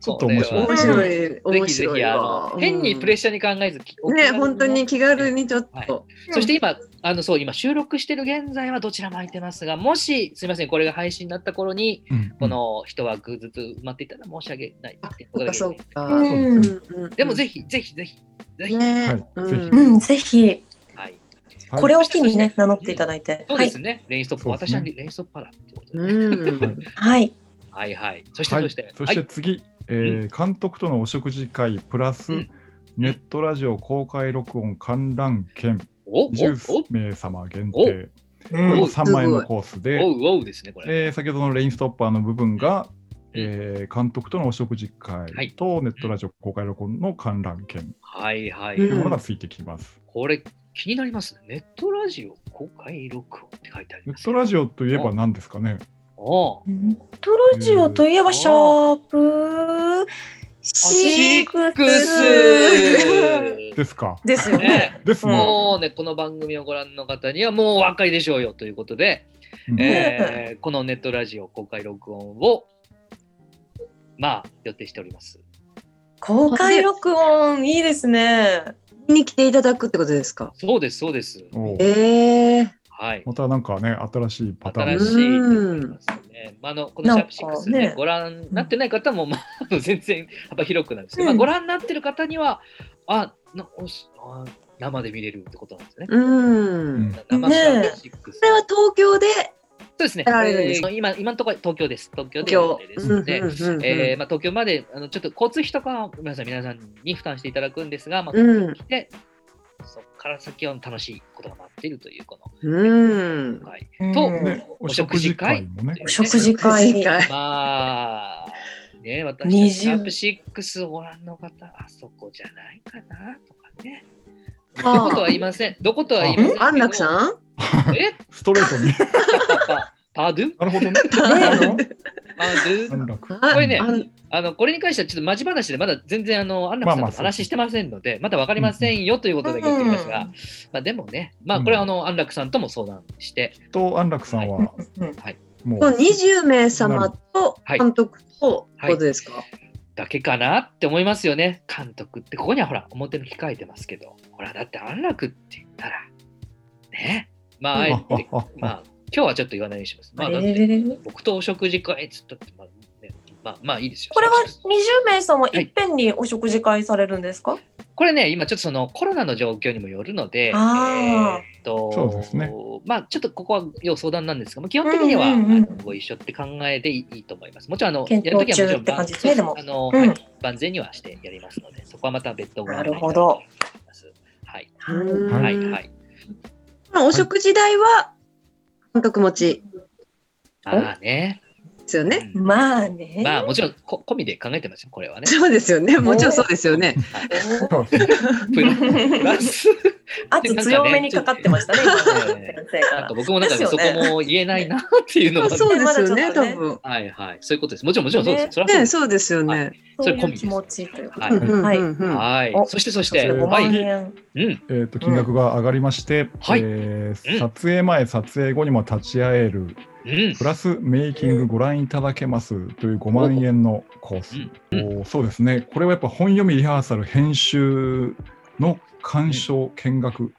S3: ちょっと面白い。
S2: 面白い、面
S1: ぜひぜひ、
S2: 白い
S1: あ
S2: わ
S1: の。変にプレッシャーに考えず、
S2: うんね、本当に気軽にちょっと。
S1: そして今、あのそう今収録してる現在はどちらも空いてますが、もしすみません、これが配信になった頃に、
S3: うん
S1: この一枠ずつ埋まっていたら申し訳ないこと
S2: そうか、
S1: だけど
S2: そうか。
S4: うん。
S1: でもぜひ、ぜひ、ぜひ、ぜひ、
S2: ね。
S3: はい。
S2: うん。
S3: ぜ
S4: うん、ぜひ、
S1: はい、
S3: はい
S4: これを機にね、名乗っていただいて。はい。
S1: そうです。ね、レインストップ、私はレインストッパーだってことで、
S2: うん。
S4: はい。
S1: はいはい。そして、
S3: はい。
S1: そして、
S3: そして次、えー監督とのお食事会プラス、
S1: うん
S3: ネットラジオ公開録音観覧券
S1: おお
S3: 10名様限
S1: お
S3: 定
S4: う
S3: これも
S4: ん。
S3: 3万円のコースで、
S1: おうおうですね、これ。
S3: えー先ほどのレインストッパーの部分が、えー監督とのお食事会とネットラジオ公開録音の観覧券
S1: はいはい。
S3: というものがついてきます。
S1: これ、気になりますね。ネットラジオ公開録音って書いてあります。
S3: ネットラジオといえば何ですかね
S4: トラジオといえば、シャープシックス
S3: ですか
S4: ですよね。
S1: ね
S3: ですね。
S1: もうね、この番組をご覧の方にはもうお分かりでしょうよということで、
S3: うん
S1: えーこのネットラジオ公開録音を、まあ、予定しております。
S4: 公開録音、いいですね。
S2: 見に来ていただくってことですか？
S1: そうです、そうです。
S2: ええ。
S1: はい。
S3: またなんかね、新しいパターン
S1: 新しい
S2: うん
S1: っていうことですね。まあ、あのこのシャープ6ね
S4: ね
S1: ご覧になってない方も、まあ、全然幅広くなんですけど、
S4: うん
S1: まあ、ご覧になってる方には、あなおしあ生で見れるってことなんですね。
S2: うん。
S1: 生
S4: ね
S1: シャープ6。
S2: それは東京で。
S1: そうですね。えー今今のところ東京です。東京
S2: 東
S1: でですので、えーまあ、東京まであのちょっと交通費とかは皆さん皆さんに負担していただくんですが、まあ、
S2: うん
S1: 来て、そこから先は楽しいことが待っているというこ
S2: うん
S1: の。会
S4: うん
S1: と、
S3: ね、お食事会。
S4: お食事会。
S1: まあ、ね、私た
S4: 20
S1: ちシャープ6をご覧の方、あそこじゃないかなとかね。どことは言いません。どことは言いません。
S2: 安楽さん？
S1: え？
S3: ストレートに。
S1: パドゥ？
S3: なるほどね。
S4: ね
S1: ある
S3: 安楽。
S2: こ
S1: これね
S2: あ
S1: のこれに関してはちょっとマジ話でまだ全然あの安楽さんと話してませんので、まだ分かりませんよということだけ言ってますが、
S4: うん
S1: まあ、でもね、まあ、これはあの安楽さんとも相談して、
S3: と安楽さんは
S4: うん
S3: もう
S2: この20名様と
S1: はい。
S2: 監督とことですか、
S1: だけかなって思いますよね、監督って。ここにはほら、表向き書いてますけど、ほら、だって安楽って言ったら、ね、まあ、あえて、まあ、今日はちょっと言わないようにします。まあ、だって
S4: えー
S1: 僕とお食事会っつったって、まあ、ね、まあ、まあいいですよ。
S4: これは20名様
S1: い
S4: いっぺんにお食事会されるんですか、
S1: これね、今ちょっとそのコロナの状況にもよるので、
S4: あー
S1: えーっと
S3: そうですね
S1: まあちょっとここは要相談なんですが、基本的には、
S4: うんうんうん
S1: あのご一緒って考えでいいと思います。もちろんあのやるときはもちろん
S4: 中って感じですねでも
S1: あの、
S4: うん
S1: はい万全にはしてやりますので、そこはまた別途ご案内
S4: なるほど
S1: います。はい、
S2: うん
S1: はい、
S2: うん
S1: はい。
S2: お食事代は監督持ち
S1: ああね。
S2: ですよね。
S1: うん
S4: まあね。
S1: まあもちろんこ込みで考えてますよ、これはね。
S2: そうですよね。もちろんそうですよね。
S4: 圧強めにかかってましたね、今ね
S1: ね
S4: 先生か
S1: なんから僕もなんか、
S4: ね
S1: そこも言えないな っていうのが、
S2: そうですよね、多分。
S1: はいはい、そういうことです。もちろん、もちろんそうです。
S4: ね
S2: ね、
S1: そうです。
S2: そうですよね。
S1: それ込み
S4: 気持ちというか。
S1: はい
S2: うんうん
S4: はい
S1: はい
S4: お。
S1: そして、そして、
S3: それ
S4: 5
S1: はい。
S3: えー、と金額が上がりまして、
S1: はい
S3: 撮影前、撮影後にも立ち会える、
S1: うん。
S3: プラスメイキングご覧いただけますという5万円のコース、
S1: うん
S3: おそうですね、これはやっぱ本読みリハーサル、編集の鑑賞、見学、
S1: はい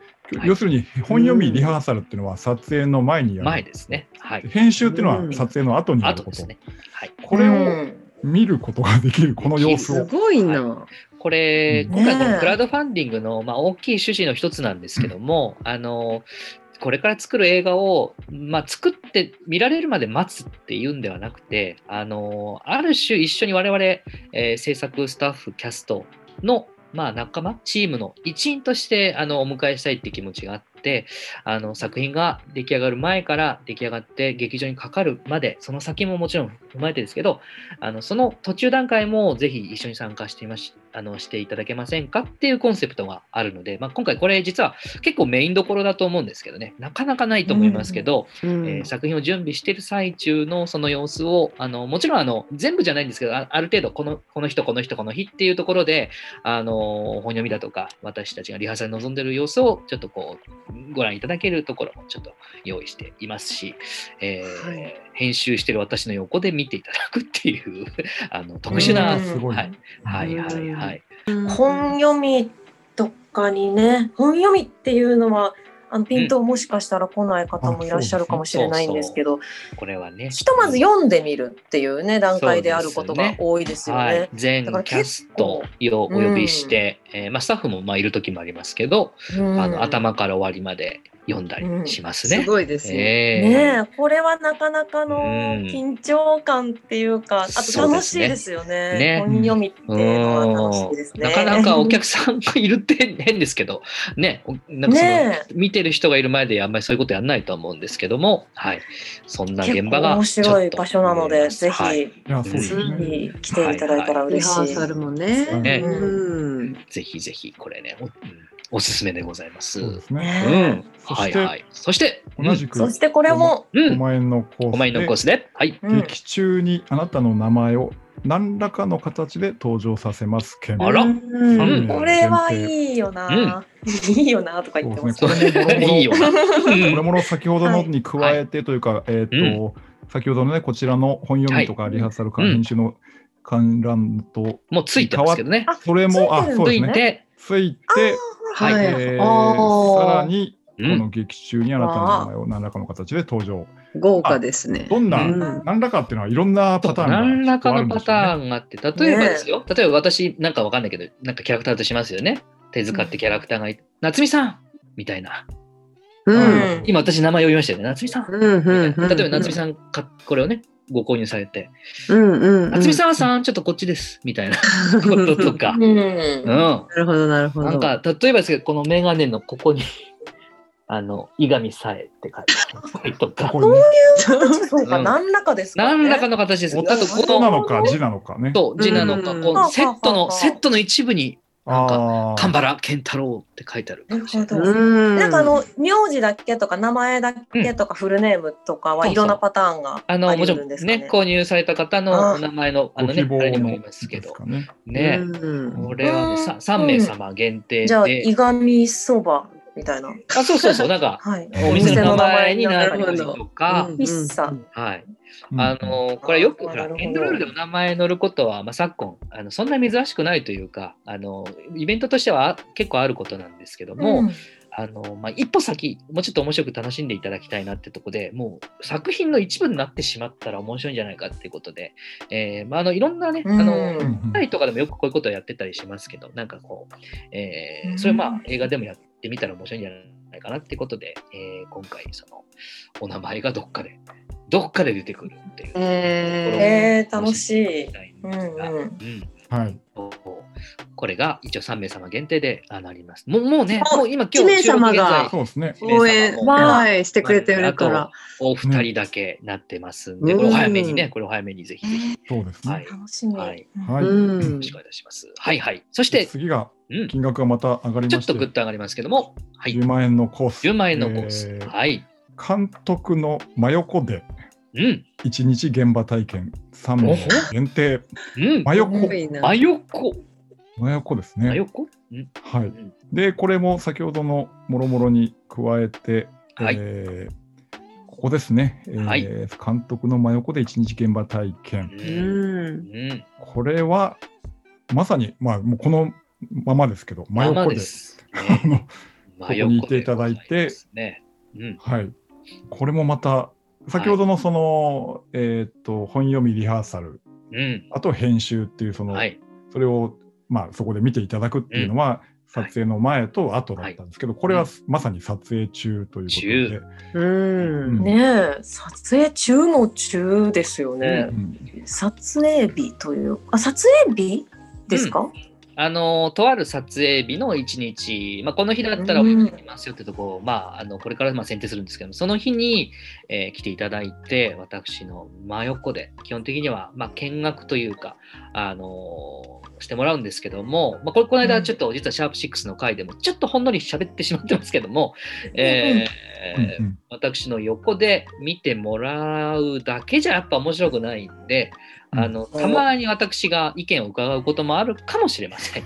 S3: 要するに本読みリハーサルっていうのは撮影の前にやる、
S1: 前ですね。はい。
S3: 編集っていうの
S2: うん
S3: は撮影の後にやること、
S1: ね。はい。
S3: これを
S4: うん
S3: 見ることができる、この様子を。
S2: すごいな。
S1: これ、
S3: うん
S1: 今回のクラウドファンディングの、まあ、大きい趣旨の一つなんですけども、あの、これから作る映画を、まあ、作って見られるまで待つっていうんではなくて、あの、ある種一緒に我々、えー制作スタッフ、キャストの、まあ、仲間、チームの一員としてあのお迎えしたいって気持ちがあって、あの作品が出来上がる前から出来上がって劇場にかかるまで、その先ももちろん踏まえてですけど、あのその途中段階もぜひ一緒に参加していましあのしていただけませんかっていうコンセプトがあるので、まあ、今回これ実は結構メインどころだと思うんですけどね、なかなかないと思いますけど、
S2: うん。
S1: えー作品を準備している最中のその様子を、あのもちろんあの全部じゃないんですけど、あある程度このこの人、この人、この日っていうところで、あの本読みだとか、私たちがリハーサルに臨んでいる様子をちょっとこうご覧いただけるところもちょっと用意していますし、えー
S2: はい
S1: 編集している私の横で見ていただくっていう あの特殊な、
S4: うん。
S3: すごい、
S1: はい。はいはいはい。
S4: 本読みとかにね、本読みっていうのは、あのピントもしかしたら来ない方もいらっしゃるかもしれないんですけど、
S1: これはね。
S4: ひとまず読んでみるっていうね、段階であることが多いですよ
S1: はい。
S4: ね。、
S1: 全
S4: だから
S1: キャストをお呼びして、えーまあ、スタッフもまあいる時もありますけど、
S4: うん。
S1: あの頭から終わりまで読んだりしますね。
S2: すごいですね。
S1: えー
S4: ねえ、これはなかなかの
S1: うん
S4: 緊張感っていうか、あと楽しいですよね。
S1: ね
S4: 本読みっていうのは楽しいですね。
S1: なかなかお客さんがいるって変ですけど、ね、おなんかその、
S4: ね
S1: 見てる人がいる前であんまりそういうことやらないと思うんですけども、はい、そんな現場が
S4: 面白い場所なので、ぜ
S1: はい、
S4: ひ、
S3: いやそうです
S1: う
S3: ね、
S4: ぜひ来ていただいたら
S2: リ
S4: 嬉しい。
S2: ハーサルもね。
S1: ね
S2: うん。
S1: ぜひぜひこれね、お,、うんおすすめでございます。
S3: そうですね。
S1: う
S4: ね
S1: ん、
S3: そして
S1: はいはい。そして、
S3: 同じく
S4: そしてこれも、
S1: うん、
S3: 5万円のコース
S1: 5万円のコースで、はい。
S4: うん。
S3: 劇中にあなたの名前を何らかの形で登場させます。件
S1: あら。
S4: これはいいよな、いいよなとか言ってます。
S1: いいよな。
S3: これもの先ほどのに加えてというか、えっ、と、先ほどのね、こちらの本読みとかリハーサルか
S1: うん
S3: 編集の観覧と、
S1: もうついてますけどね。
S4: あ
S3: それも、あ、そうですね。
S1: ついて、
S3: ついて、
S1: はい。
S2: はい
S3: えーさらに、こ
S1: うん
S3: の劇中にあなたの名前を何らかの形で登場。
S2: 豪華ですね。
S3: どんな、
S2: うん
S3: 何らかっていうのはいろんなパターンが
S1: 何らかのパタ
S3: ン。
S1: ーンがあって、例えばですよ、例えば私なんかわかんないけど、なんかキャラクターとしますよね。手塚ってキャラクターがいて、夏美さんみたいな。
S2: う。
S3: うん
S4: うん
S1: 今私名前呼びましたよね。夏美さん。
S2: うんうんうん。
S1: 例えば夏美さんか、これをね、ご購入されて、
S2: うんうんうん。
S1: 沢さん、ちょっとこっちです、みたいな こととか。
S4: うん
S1: うん。
S2: なるほど、なるほど。
S1: なんか、例えばですけど、このメガネのここに、あの、伊上さえって書いてあるとか、
S4: そうか、
S1: うん
S4: 何らかですか、ね。
S1: 何らかの形です。あと、こ
S3: 音な
S1: の、
S3: のか字なのかね。
S1: と字なのか、
S2: うん
S1: このセットの、セットの一部になんか
S3: ああ。
S1: 神原健太郎って書いてあるかもしれな
S2: ん
S4: なんかあの名字だけとか名前だけとかフルネームとかはいろんなパターンがあ
S1: あの、も
S4: り
S1: ちろん
S4: 得るんですかね。
S1: ね、購入された方のお名前の、あのね、あれにもあり
S3: の
S1: ますけど
S3: です、かね。
S1: ね、
S2: うん
S1: これはね、さ3名様限定
S4: じゃあ、
S1: で、
S4: いがみそばみたいな。
S1: あ、そうそうそう、なんか、
S4: はい。
S1: お店の名前になるとか、
S2: うん
S4: ピッツァ。
S1: はい。
S3: うん
S1: あの、これよく、ほら、エンドロールでお名前乗ることは、まあ、昨今、あのそんな珍しくないというか、あの、イベントとしてはあ結構あることなんですけども、
S4: うん。
S1: あの、まあ、一歩先、もうちょっと面白く楽しんでいただきたいなってとこで、もう作品の一部になってしまったら面白いんじゃないかっていうことで、えーまあ、あの、いろんなね、あ
S4: うん。
S1: の、
S3: うん
S1: タイとかでもよくこういうことをやってたりしますけど、なんかこう、えー
S4: うん。
S1: それまあ映画でもやってみたら面白いんじゃないかなってことで、えー今回そのお名前がどっかで、どっかで出てくるっていう。
S2: え
S4: えー、楽しい。
S1: うんうん
S3: はい。
S1: これが一応3名様限定であなります。もうもうね、
S2: あ
S1: もう今
S2: 一名様が
S3: そうですね。
S1: 収録現在
S2: 応援、はい、してくれてるから。
S1: お二人だけなってますんで、
S2: うん
S1: これお早めにね、これお早めにぜひぜひ。
S3: そうですね。
S1: はい。
S4: 楽しみ。
S1: はい
S3: はい。
S2: うん
S1: よろしくお願いいたします。はいはい。そして、
S3: 次が
S1: うん、
S3: 金額がまた上がり
S1: ちょっとグッと上がりますけども、はい。
S3: 10万円のコース。
S1: 10万円のコース。
S3: えー
S1: はい。
S3: 監督の真横で
S1: うん。
S3: 1日現場体験3名限定。
S1: うん。
S3: 真横
S1: 真横。
S3: 真横ですね。
S1: 真横？うん。
S3: はい。
S1: ん
S3: で、これも先ほどのもろもろに加えて、
S1: はい
S3: えーここですね、えー
S1: はい
S3: 監督の真横で1日現場体験。これはまさに、まあ、もうこのままですけど、真横で、
S1: です。
S3: あの
S1: 真
S3: こにいていただいて
S1: ね。うん。
S3: はい、これもまた、先ほどのその、えーっと本読みリハーサル、
S1: うん。
S3: あと編集っていうその、
S1: はい。
S3: それを、まあ、そこで見ていただくっていうのは、撮影の前と後だったんですけど、これはまさに撮影中ということで、
S2: うん。
S4: ねえ、撮影中も中ですよね。
S3: うん
S4: 撮影日というあ撮影日ですか、
S1: あの、とある撮影日の1日、まあ、この日だったらお
S4: うん。
S1: 呼びしますよってとこを、まあ、あのこれからまあ選定するんですけど、その日に、えー来ていただいて、私の真横で、基本的には、まあ、見学というか、あのーしてもらうんですけども、まあ、これこの間ちょっと実はシャープ6の回でもちょっとほんのり喋ってしまってますけども、えー
S3: うんうん。
S1: 私の横で見てもらうだけじゃやっぱ面白くないんで、あのたまに私が意見を伺うこともあるかもしれません。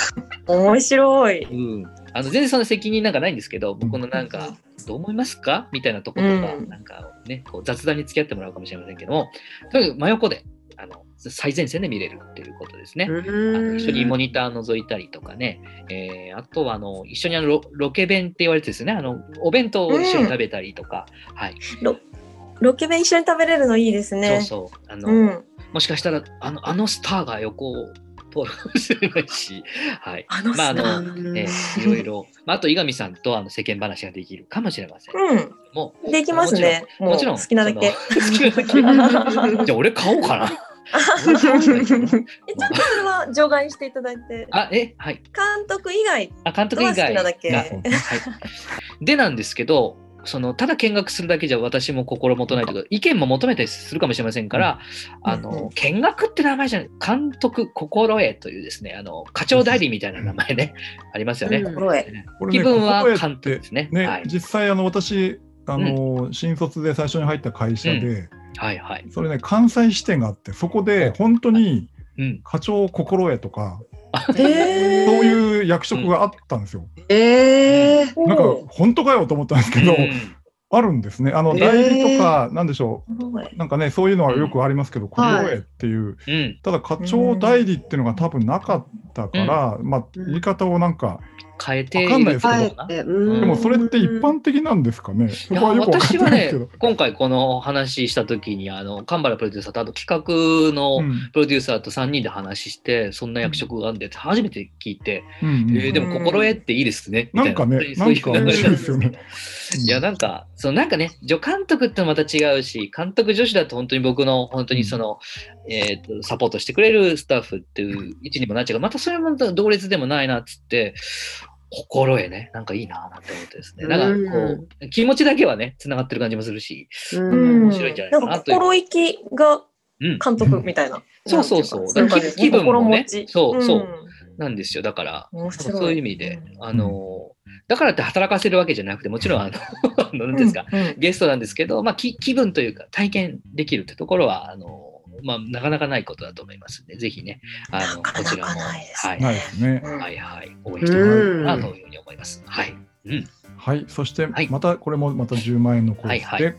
S4: 面白い。
S1: うん、あの全然そんな責任なんかないんですけど、僕のなんか、どう思いますか？みたいなとことか、
S4: うん。
S1: なんかね、こう雑談に付き合ってもらうかもしれませんけども、とにかく真横であの最前線で見れるっていうことですね。あの一緒にモニター覗いたりとかね、えーあとはあの一緒にあのロロケ弁って言われてですねあの、お弁当を一緒に食べたりとか、はい、
S4: ロケ弁一緒に食べれるのいいですね。
S1: そうそう。あの、
S4: うん。
S1: もしかしたらあのあのスターが横を通るかもしれないし、はい、
S4: あの
S1: まああの
S4: さ、
S1: えーいろいろ、まあ、あと、伊上さんとあの世間話ができるかもしれません。
S4: うん。
S1: もう
S4: できますね。も
S1: ちろん、
S4: 好きなだけ。
S1: その好きなだけ。じゃあ、俺買おうかな。
S4: えちょっとそれは除外していただいて、
S1: あ、え、はい。
S4: 監督以外
S1: あ、監督以
S4: は好
S1: 外
S4: きなだけ。
S1: はい。でなんですけど、そのただ見学するだけじゃ私も心もとないというか、意見も求めたりするかもしれませんから、あ
S4: うんう
S1: の
S4: ん。
S1: 見学って名前じゃない、監督心得というですね、あの課長代理みたいな名前ね、ありますよね。
S2: うん。
S4: 心得。
S1: 気分は監督ですね。
S3: ね、
S1: はい、
S3: 実際あの私あの、新卒で最初に入った会社で、
S1: はい、はい。
S3: それね関西支店があってそこで本当に
S1: うん。
S3: 課長心得とか、そういう役職があったんですよ。
S2: えー、
S3: なんか本当かよと思ったんですけど、
S1: うん。
S3: あるんですね。あの代理とか、なんでしょう、なんかね、そういうのはよくありますけど、心得っていう、
S1: うん。
S3: ただ課長代理っていうのが多分なかったから、まあ、
S2: うん。
S3: 言い方をなんか、
S1: 変えている
S3: わか？んないでもそれって一般的なんですかね？そ
S1: いや
S3: こは
S1: 私はね今回この話したときに、あの、神原プロデューサーと、あと企画の
S3: うん。
S1: プロデューサーと3人で話して、そんな役職があるんでって初めて聞いて、
S3: うんうん
S1: えーでも心得っていいですね。みたい
S3: な。んかね
S1: そういうです
S3: 面白い
S1: や、なんか、そのなんかね、助監督ってまた違うし、監督女子だと本当に僕の、本当にその、えーと、サポートしてくれるスタッフっていう位置にもなっちゃうから、またそれも同列でもないなっつって、心得ね、なんかいいななんて思ってですね。なんかこう、気持ちだけはね、繋がってる感じもするし、
S2: うん
S1: 面白いんじゃないかな
S4: なんか心意気が
S1: うん。
S4: 監督みたいな。
S1: そうそうそう。
S4: なんていか
S1: 気気分もね。そうそう
S4: うん
S1: なんですよ。だから、
S4: 面白い。
S1: そういう意味で、あの、だからって働かせるわけじゃなくて、もちろん、あの、あのなんていうんですか、
S4: うんうん
S1: ゲストなんですけど、まあ、き気分というか、体験できるってところは、あの、まあ、なかなかないことだと思いますので、ぜひね、あの、
S4: なかなか
S1: こちらも、
S4: ないです
S1: はい、はい、はい、応援してもらえなというふうに思います。はい。うん。
S3: はい、そして
S1: はい。
S3: またこれもまた10万円のコースで、
S1: はいはい。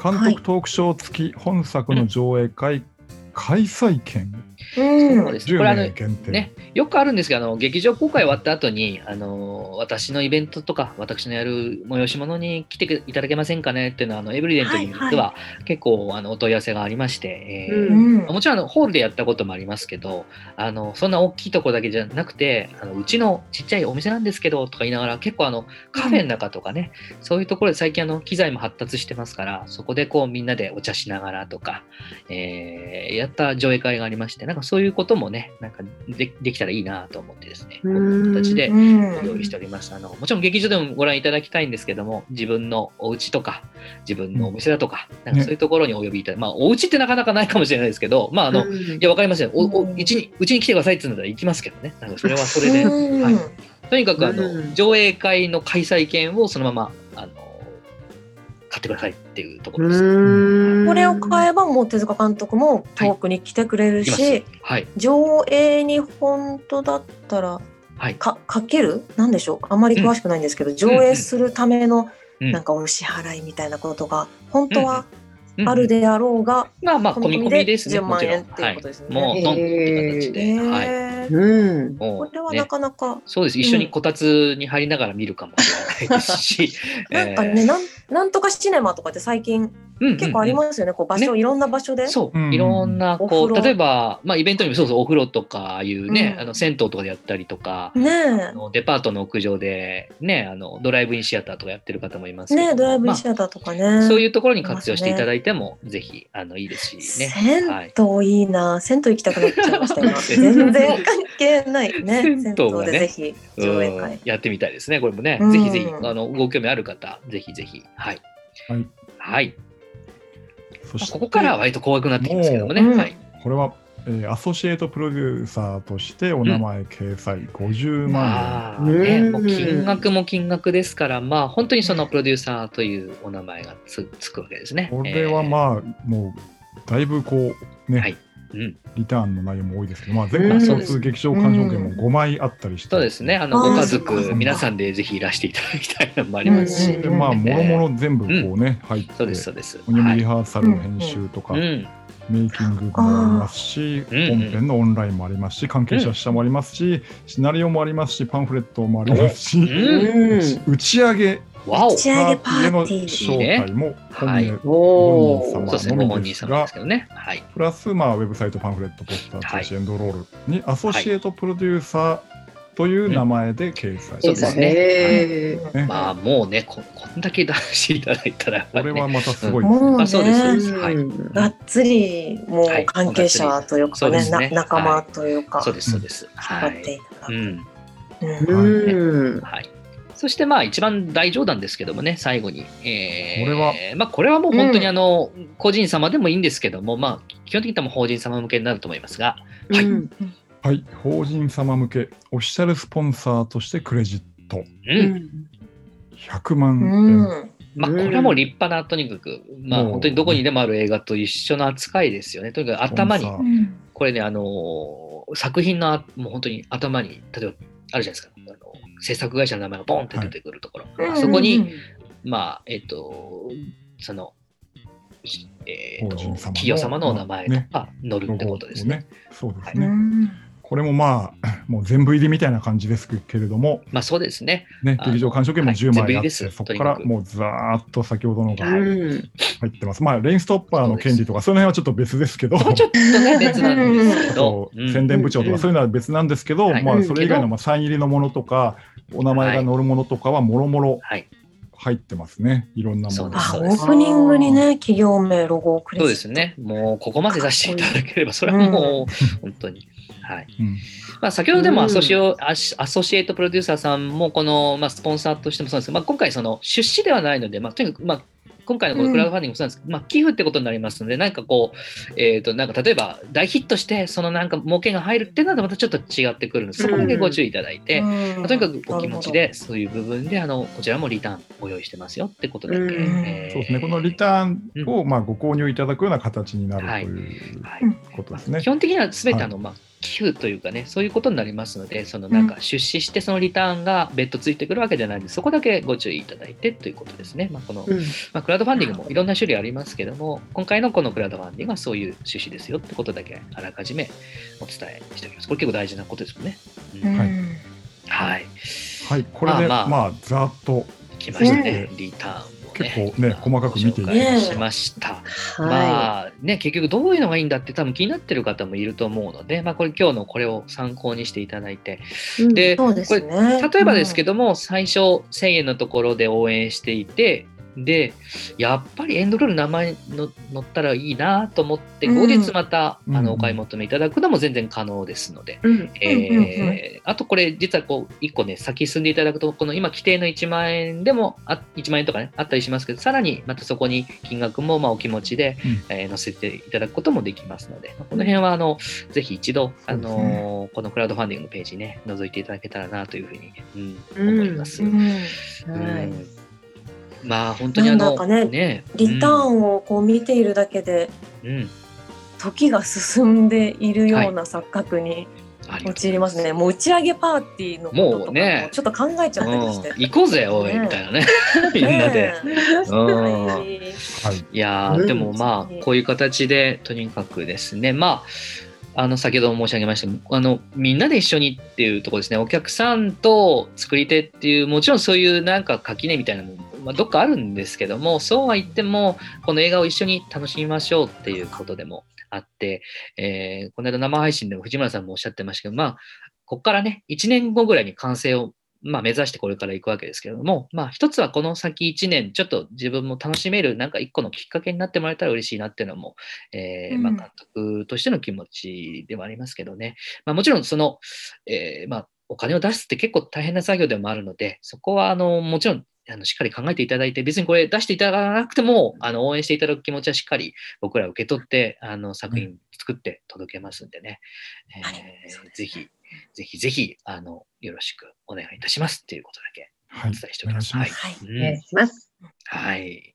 S3: 監督トークショー付き本作の上映会開催券
S4: うん
S1: そうですね。
S3: 10
S1: これあの
S3: 名限定。
S1: ね、よくあるんですけど、あの劇場公開終わった後に、あの私のイベントとか、私のやる催し物に来ていただけませんかねっていうのは、あのエブリデントに
S4: はい
S1: では結構あのお問い合わせがありまして、えー
S2: うん
S4: うん
S1: もちろんあのホールでやったこともありますけど、あのそんな大きいとこだけじゃなくて、あのうちのちっちゃいお店なんですけどとか言いながら、結構あのカフェの中とかね、そういうところで最近あの機材も発達してますから、そこでこうみんなでお茶しながらとか、えーやった上映会がありまして、なんかそういうこともね、なんかでできたらいいなと思ってですね、こういう形で
S4: うん。
S1: 用意しております。あのもちろん劇場でもご覧いただきたいんですけども、自分のお家とか、自分のお店だとか、なんかそういうところにお呼びいただいて、まあ、お家ってなかなかないかもしれないですけど、まあ、あの、いや、わかりません。お、お、
S4: う
S1: ちに、うちに来てくださいって言うんだったら行きますけどね。なんかそれはそれで、
S4: う。ん
S1: はい。とにかくあの、
S2: うん。
S1: 上映会の開催券をそのまま、あの、買ってくださいっていうところです。
S2: うん
S4: これを買えばもう手塚監督も遠くに来てくれる
S1: いきます
S4: し、。
S1: はい。
S4: 上映に本当だったら
S1: はい。
S4: かかける？なんでしょう？あんまり詳しくないんですけど、上映するための
S1: うん
S4: なんかお支払いみたいなことが本当は
S1: うん
S4: あるであろうが、
S1: まあまあ、込み込みですね。
S4: 10万
S1: もちろん。
S4: 円っていうことですね
S1: はい。もう、ドンって形で。
S4: え
S1: はい。
S4: ー
S2: うん。
S1: もうね
S4: これはなかなか、
S1: そうです。一緒にこたつに入りながら見るかもしれないですし。
S4: なんかね、なんなんとかシネマとかって最近結構ありますよね、こう場所、いろんな場所で。
S1: そう、
S3: うん
S1: いろんな、
S4: お
S1: こう、例えば、まあ、イベントにもそうそう、お風呂とかいうね、
S4: うん
S1: あの銭湯とかでやったりとか、
S4: ね
S1: あのデパートの屋上で、ね、あのドライブインシアターとかやってる方もいます
S4: ねえドライブイ
S1: まあ
S4: ンシアターとかね。
S1: そういうところに活用していただいても、ぜひあのいいですしね。はい
S4: 銭湯いいな、銭湯行きたくなっちゃいました今。
S1: 銭湯
S4: 全然関係ないね。
S1: 銭
S4: 銭
S1: 湯
S4: でぜひ上映
S1: うん
S4: 会。
S1: やってみたいですね、これもね。
S4: うん
S1: ぜひぜひ、あのご興味ある方、ぜひぜひ。はい。
S3: はい
S1: はい。まあ
S3: そして
S1: ここからは割と怖くなってきますけどもね。
S4: も
S1: はい。
S3: これは、えーアソシエイトプロデューサーとしてお名前掲載50万
S1: まあ
S2: うん
S1: ね、もう金額も金額ですから、まあ本当にそのプロデューサーというお名前がつつくわけですね。
S3: 円。これはまあ、もうだいぶこうね、
S1: はいうん、
S3: リターンの内容も多いですけど、まあ、全国
S2: うん
S3: 共通劇場鑑賞券も5枚あったりして、
S1: そうですね。あのご家族皆さんでぜひいらしていただきたいのもあります。し、
S4: うん
S3: でまあ、もろもろ全部こうね、入って、
S1: そうですそうです。
S3: リハーサルの編集とか、
S1: うん、
S3: メイキングもありますし、
S1: うん
S3: 本編のオンラインもありますし、関係者下もありますし、シナリオもありますし、パンフレットもありますし、
S1: うん。
S3: 打ち上げ
S4: 打ち上げパー
S3: の
S4: ティー。
S3: 招待も本
S1: はい。
S3: 名
S2: おー。
S3: ご本人様
S1: そうですね、ご本人様ですけどね。はい。
S3: プラス、まあ、ウェブサイト、パンフレット、ポスター、
S1: はい
S3: チラシ、エンドロールにアソシエイトプロデューサーという名前で掲載。
S1: そうですね。まあもうねこ、こんだけ出していただいたら
S3: これはまたすごいですね。
S4: もう
S1: あそうです。はい。
S2: うん
S4: がっつりもう
S1: はい
S4: 関係者というかね、
S1: そうですね。
S4: な仲間というか、
S1: そうです、そうです。
S4: 引っ
S1: はい。
S4: 張ってい
S1: うん。はい。そしてまあ一番大冗談ですけどもね、最後に。えー、
S3: これは？
S1: まあこれはもう本当にあの、個人様でもいいんですけども、まあ基本的には法人様向けになると思いますが、はい
S2: うん。
S3: はい、法人様向けオフィシャルスポンサーとしてクレジット。
S1: うん。
S3: 100万
S4: う
S3: 円。
S4: ん。
S1: まあこれはもう立派な、とにかく、まあ本当にどこにでもある映画と一緒の扱いですよね。とにかく頭にこれね、あのー作品のあもう本当に頭に、例えばあるじゃないですか、制作会社の名前がボンって出てくるところ、
S4: うん
S1: あそこに、まあ、えっ、と、その、えーと企業様のお名前とか載るってことですね。
S3: そうですね。
S4: うん
S3: これもまあ、もう全部入りみたいな感じですけれども、
S1: まあそうですね。
S3: ね、劇場鑑賞券も
S1: はい
S3: 10枚あって、そこからもうざーっと先ほどのが入ってます。まあ、レインストッパーの権利とか、その辺はちょっと別ですけど、
S1: ちょっとね、別なんですけ
S3: あ
S1: ど
S3: 宣伝部長と
S2: うん
S3: かそういうのは別なんですけど、
S1: はい。
S3: まあ、それ以外のまあサイン入りのものとか、お名前が載るものとかはもろもろ
S1: はい、
S3: 入ってますね。いろんなものが。
S4: あオープニングにね、企業名、ロゴをくれ
S1: そうですね。もうここまで出していただければ、それはもう本当に。はい。
S3: うん。
S1: まあ、先ほどでも
S2: うん。
S1: アソシオ、アシアソシエイトプロデューサーさんもこの、まあ、スポンサーとしてもそうですけど、まあ、今回その出資ではないので、まあ、とにかく、まあ、今回のこのクラウドファンディングもそうなんですけど、まあ、寄付ってことになりますので、なんかこう、えっ、と、なんか例えば大ヒットして、そのなんか儲けが入るっていうのはまたちょっと違ってくるので、そこだけご注意いただいて、
S4: うん。
S1: まあとにかくお気持ちで、そういう部分で、あの、こちらもリターンご用意してますよってことだけ。
S2: うん。
S1: えー。
S3: そうですね、このリターンをまあご購入いただくような形になる
S1: はい。
S3: とい。う
S1: はい
S3: ことですね。
S1: 基。本的には全てあの、まあ、寄付というかね、そういうことになりますので、そのなんか出資してそのリターンが別途ついてくるわけじゃないんで、そこだけご注意いただいてということですね。まあ、この、
S2: うん
S1: まあ、クラウドファンディングもいろんな種類ありますけども、今回のこのクラウドファンディングはそういう趣旨ですよってことだけあらかじめお伝えしておきます。これ結構大事なことですよね。うん
S4: うん
S3: はい
S1: はい。
S3: はい、これで
S1: まあまあ
S3: まあざっと
S1: 来ましたね、リターン。
S3: 結構ね細かく見てい
S1: ご
S3: た
S1: 紹介しました。
S2: は
S1: まあね、結局どういうのがいいんだって多分気になってる方もいると思うので、まあ、これ今日のこれを参考にしていただいて、
S2: い。うん
S1: で
S4: そうですね。
S1: 例えばですけども、最初1000円のところで応援していて、で、やっぱりエンドロール名前の載ったらいいなと思って、
S4: うん。
S1: 後日また、
S3: うん。
S1: あのお買い求めいただくのも全然可能ですので、
S2: うん。
S1: えーあとこれ実はこう1個ね先進んでいただくとこの今規定の1万円でもあ1万円とかねあったりしますけどさらにまたそこに金額もまあお気持ちで、
S3: うん。
S1: えー載せていただくこともできますので、まあこの辺はあのぜひ一度、あのーこのクラウドファンディングのページね覗いていただけたらなというふうに、うん
S2: うん。
S1: 思います。
S4: うん。
S2: はい。
S1: うんまあ本当にあの
S4: なんだかねリターンをこう見ているだけで、
S1: うん、うん。
S4: 時が進んでいるような錯覚に陥りますね。もう打ち上げパーティーのこととか
S1: もうね。
S4: もちょっと考えちゃったりして。
S1: うん。行こうぜおいみたいなね。みんなで。
S3: い、
S1: やでもまあ、こういう形で、とにかくですね、まあ、あの、先ほども申し上げましたあの、みんなで一緒にっていうところですね、お客さんと作り手っていう、もちろんそういうなんか垣根みたいなのも、まあ、どっかあるんですけども、そうは言っても、この映画を一緒に楽しみましょうっていうことでもあって、えーこの間生配信でも藤村さんもおっしゃってましたけど、まあ、ここからね、1年後ぐらいに完成をまあ、目指してこれから行くわけですけれども、まあ、一つはこの先1年、ちょっと自分も楽しめる、なんか一個のきっかけになってもらえたら嬉しいなっていうのも、えー
S4: うん
S1: まあ、監督としての気持ちではありますけどね。まあ、もちろん、その、えーまあ、お金を出すって結構大変な作業でもあるので、そこは、あの、もちろん、あのしっかり考えていただいて、別にこれ出していただかなくても、あの応援していただく気持ちはしっかり僕ら受け取って、あの作品作って届けますんでね。
S4: うですね
S1: ぜひ、ぜひぜひ、あの、よろしくお願いいたしますっていうことだけ
S3: はい
S1: お伝えしておきます。
S3: お願いし
S4: はい
S1: うん
S2: お願いします。
S1: はい。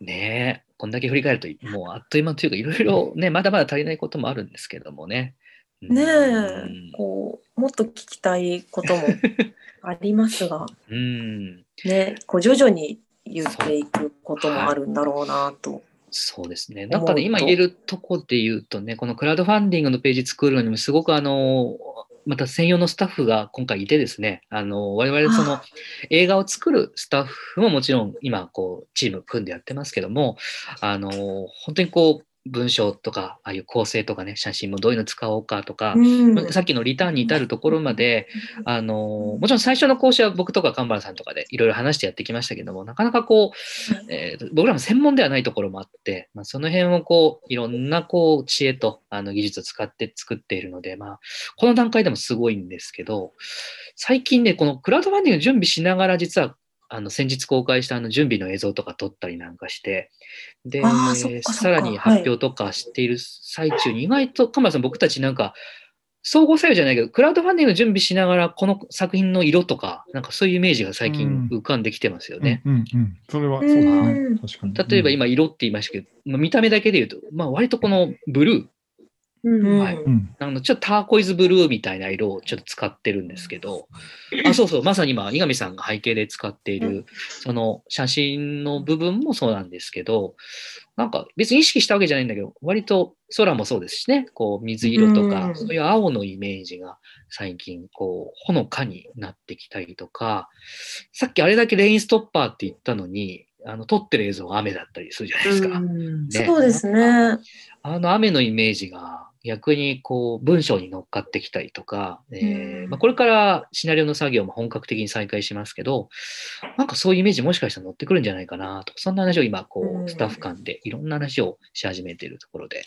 S1: ねえ、こんだけ振り返ると、もうあっという間というか、いろいろね、まだまだ足りないこともあるんですけどもね。
S4: ね
S1: うん。
S4: え、こうもっと聞きたいことも ありますが、
S1: うん、
S4: ね、こう徐々に言っていくこともあるんだろうなと。
S1: そうですね。なんかね、今言えるとこで言うとね、このクラウドファンディングのページ作るのにも、すごくあの、また専用のスタッフが今回いてですね、あの、我々その
S4: あ
S1: 映画を作るスタッフももちろん今、こう、チーム組んでやってますけども、あの、本当にこう、文章とか、ああいう構成とかね、写真もどういうの使おうかとか、
S4: うん。
S1: さっきのリターンに至るところまで、あの、もちろん最初の講師は僕とか神原さんとかでいろいろ話してやってきましたけども、なかなかこう、えー僕らも専門ではないところもあって、まあ、その辺をこう、いろんなこう、知恵とあの技術を使って作っているので、まあ、この段階でもすごいんですけど、最近ね、このクラウドファンディング準備しながら、実は、あの先日公開したあの準備の映像とか撮ったりなんかして、で、さらに発表とかしている最中に、意外と、カメラさん、僕たちなんか、総合作用じゃないけど、クラウドファンディングの準備しながら、この作品の色とか、なんかそういうイメージが最近浮かんできてますよね。
S3: うんうんうん、それはそうですね
S4: うん。
S3: 確かに。
S1: 例えば今、色って言いましたけど、まあ、見た目だけで言うと、まあ、割とこのブルー、
S2: うん。
S1: はい。あのちょっとターコイズブルーみたいな色をちょっと使ってるんですけど、あ、そうそう、まさに今、井上さんが背景で使っている、その写真の部分もそうなんですけど、なんか別に意識したわけじゃないんだけど、割と空もそうですしね、こう水色とか、
S4: うん。
S1: そういう青のイメージが最近、こう、ほのかになってきたりとか、さっきあれだけレインストッパーって言ったのに、あの撮ってる映像が雨だったりするじゃないですか。
S2: うん。
S1: ね。
S4: そうですね。
S1: あの雨のイメージが逆にこう文章に乗っかってきたりとか、えー
S4: うん。
S1: まあ、これからシナリオの作業も本格的に再開しますけど、なんかそういうイメージもしかしたら乗ってくるんじゃないかなと、そんな話を今こ
S4: うん。
S1: うスタッフ間でいろんな話をし始めているところで、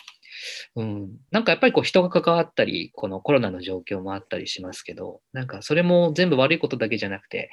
S1: うん、なんかやっぱりこう人が関わったり、このコロナの状況もあったりしますけど、なんかそれも全部悪いことだけじゃなくて、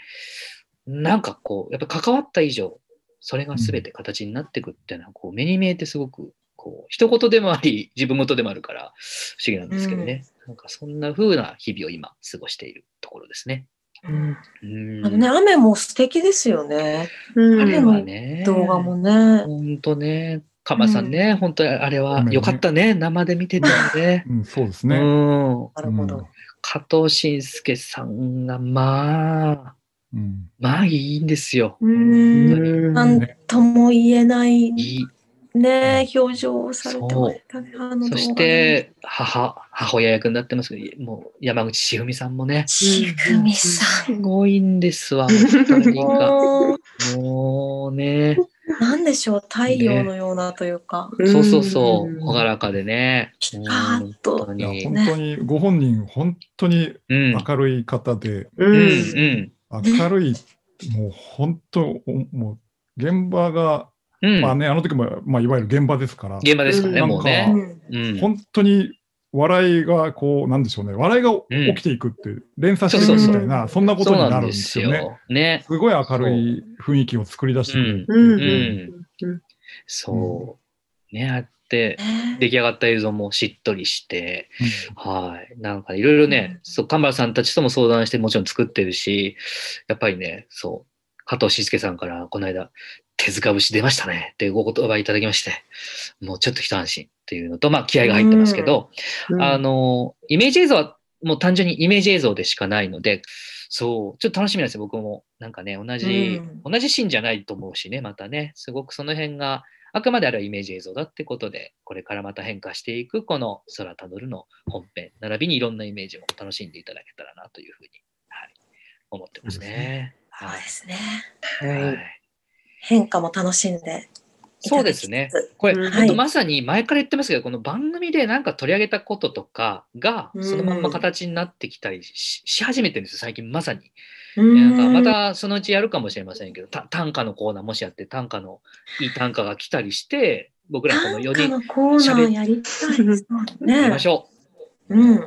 S1: なんかこう、やっぱ関わった以上、それが全て形になっていくっていうのは、こう目に見えてすごく、こう、一言でもあり、自分事でもあるから、不思議なんですけどね。なんかそんな風な日々を今、過ごしているところですね。
S4: うん
S1: うん。
S4: あのね、雨も素敵ですよね。
S2: うん
S1: あれはね。
S4: 動画もね。
S1: 本当ね、かまさんね、本当あれはよかったね、生で見てたよね。
S3: うん、そうです
S1: う
S3: ね。
S1: ん。
S4: なるほど。
S3: うん
S1: 加藤慎介さんが、まあ、
S3: うん
S1: まあいいんですよ。
S4: うんなんとも言えない
S1: いい。
S4: ね、表情をされてましたね。
S1: そ
S4: ね
S1: して、母、母親役になってますけど、もう山口しふみさんもね、
S4: ちぐみさ
S1: すごいんですわ、本当に
S4: ん。
S1: か。
S4: も
S1: もうね、
S4: う、なんでしょう、太陽のようなというか、
S1: そうそうそう、朗らかでね。
S4: ピカッと
S1: 本当に。
S3: 本当にご本人本当に
S1: うん。
S3: 明るい方で、
S2: う
S1: うんん、うん。
S3: 明るいもう本当おもう現場が、
S1: うん。
S3: まあねあの時もまあいわゆる現場ですから、
S1: 現場ですからね、
S3: うん
S1: もうね。
S3: 本当に笑いがこうなんでしょうね。笑いが
S1: うん。
S3: 起きていくっていう連鎖していくみたいなそんなことになるん
S1: で
S3: ですよね。
S1: すよ。ね。
S3: すごい明るい雰囲気を作り出して
S1: そう。ね、あって、
S4: ね。
S1: 出来上がった映像もしっとりして、はい。なんかいろいろね、そう、神原さんたちとも相談してもちろん作ってるし、やっぱりね、そう、加藤慎介さんからこの間、手塚節出ましたね。ってご言葉いただきまして、もうちょっと一安心っていうのと、まあ気合が入ってますけど、あの、イメージ映像はもう単純にイメージ映像でしかないので、そう、ちょっと楽しみなんですよ、僕も。なんかね、同じ、同じシーンじゃないと思うしね、またね、すごくその辺が、あくまであれはイメージ映像だってことで、これからまた変化していく、この空たどるの本編、並びにいろんなイメージも楽しんでいただけたらなというふうに、はい、思ってますね。
S4: そうですね。
S1: はい。
S2: はい
S4: 変化も楽しんで。
S1: そうですね。これ、
S2: うん
S1: まさに前から言ってますけど、この番組でなんか取り上げたこととかが、そのまんま形になってきたりしし始めてるんですよ、最近まさに。
S4: うん
S1: なんかまたそのうちやるかもしれませんけど、た短歌のコーナーもしやって、短歌のいい短歌が来たりして、僕らこの4
S4: 短歌
S1: 人
S4: のコーナーやりたいです
S1: やり
S4: ね
S1: ま。しょう。
S4: うん。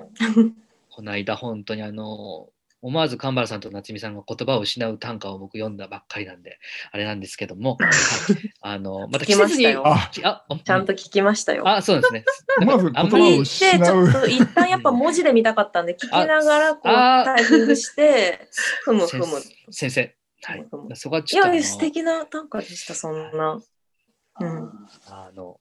S1: この間本当にあの、思わず神原さんと夏美さんが言葉を失う短歌を僕読んだばっかりなんで、あれなんですけども、はいあの、また季節に、
S4: 聞きましたよ
S1: あ、あ
S4: ちゃんと聞きましたよ。
S1: あ、そうですね。
S3: まず言葉を
S4: 聞いて、ちょっと一旦やっぱ文字で見たかったんで、聞きながらこう
S1: あ
S4: タイミングして、ふむふ
S1: 先
S4: む。
S1: 先生、はいそこはいちょっとあの
S4: や、素敵な短歌でした、そんな。うん。
S1: あの、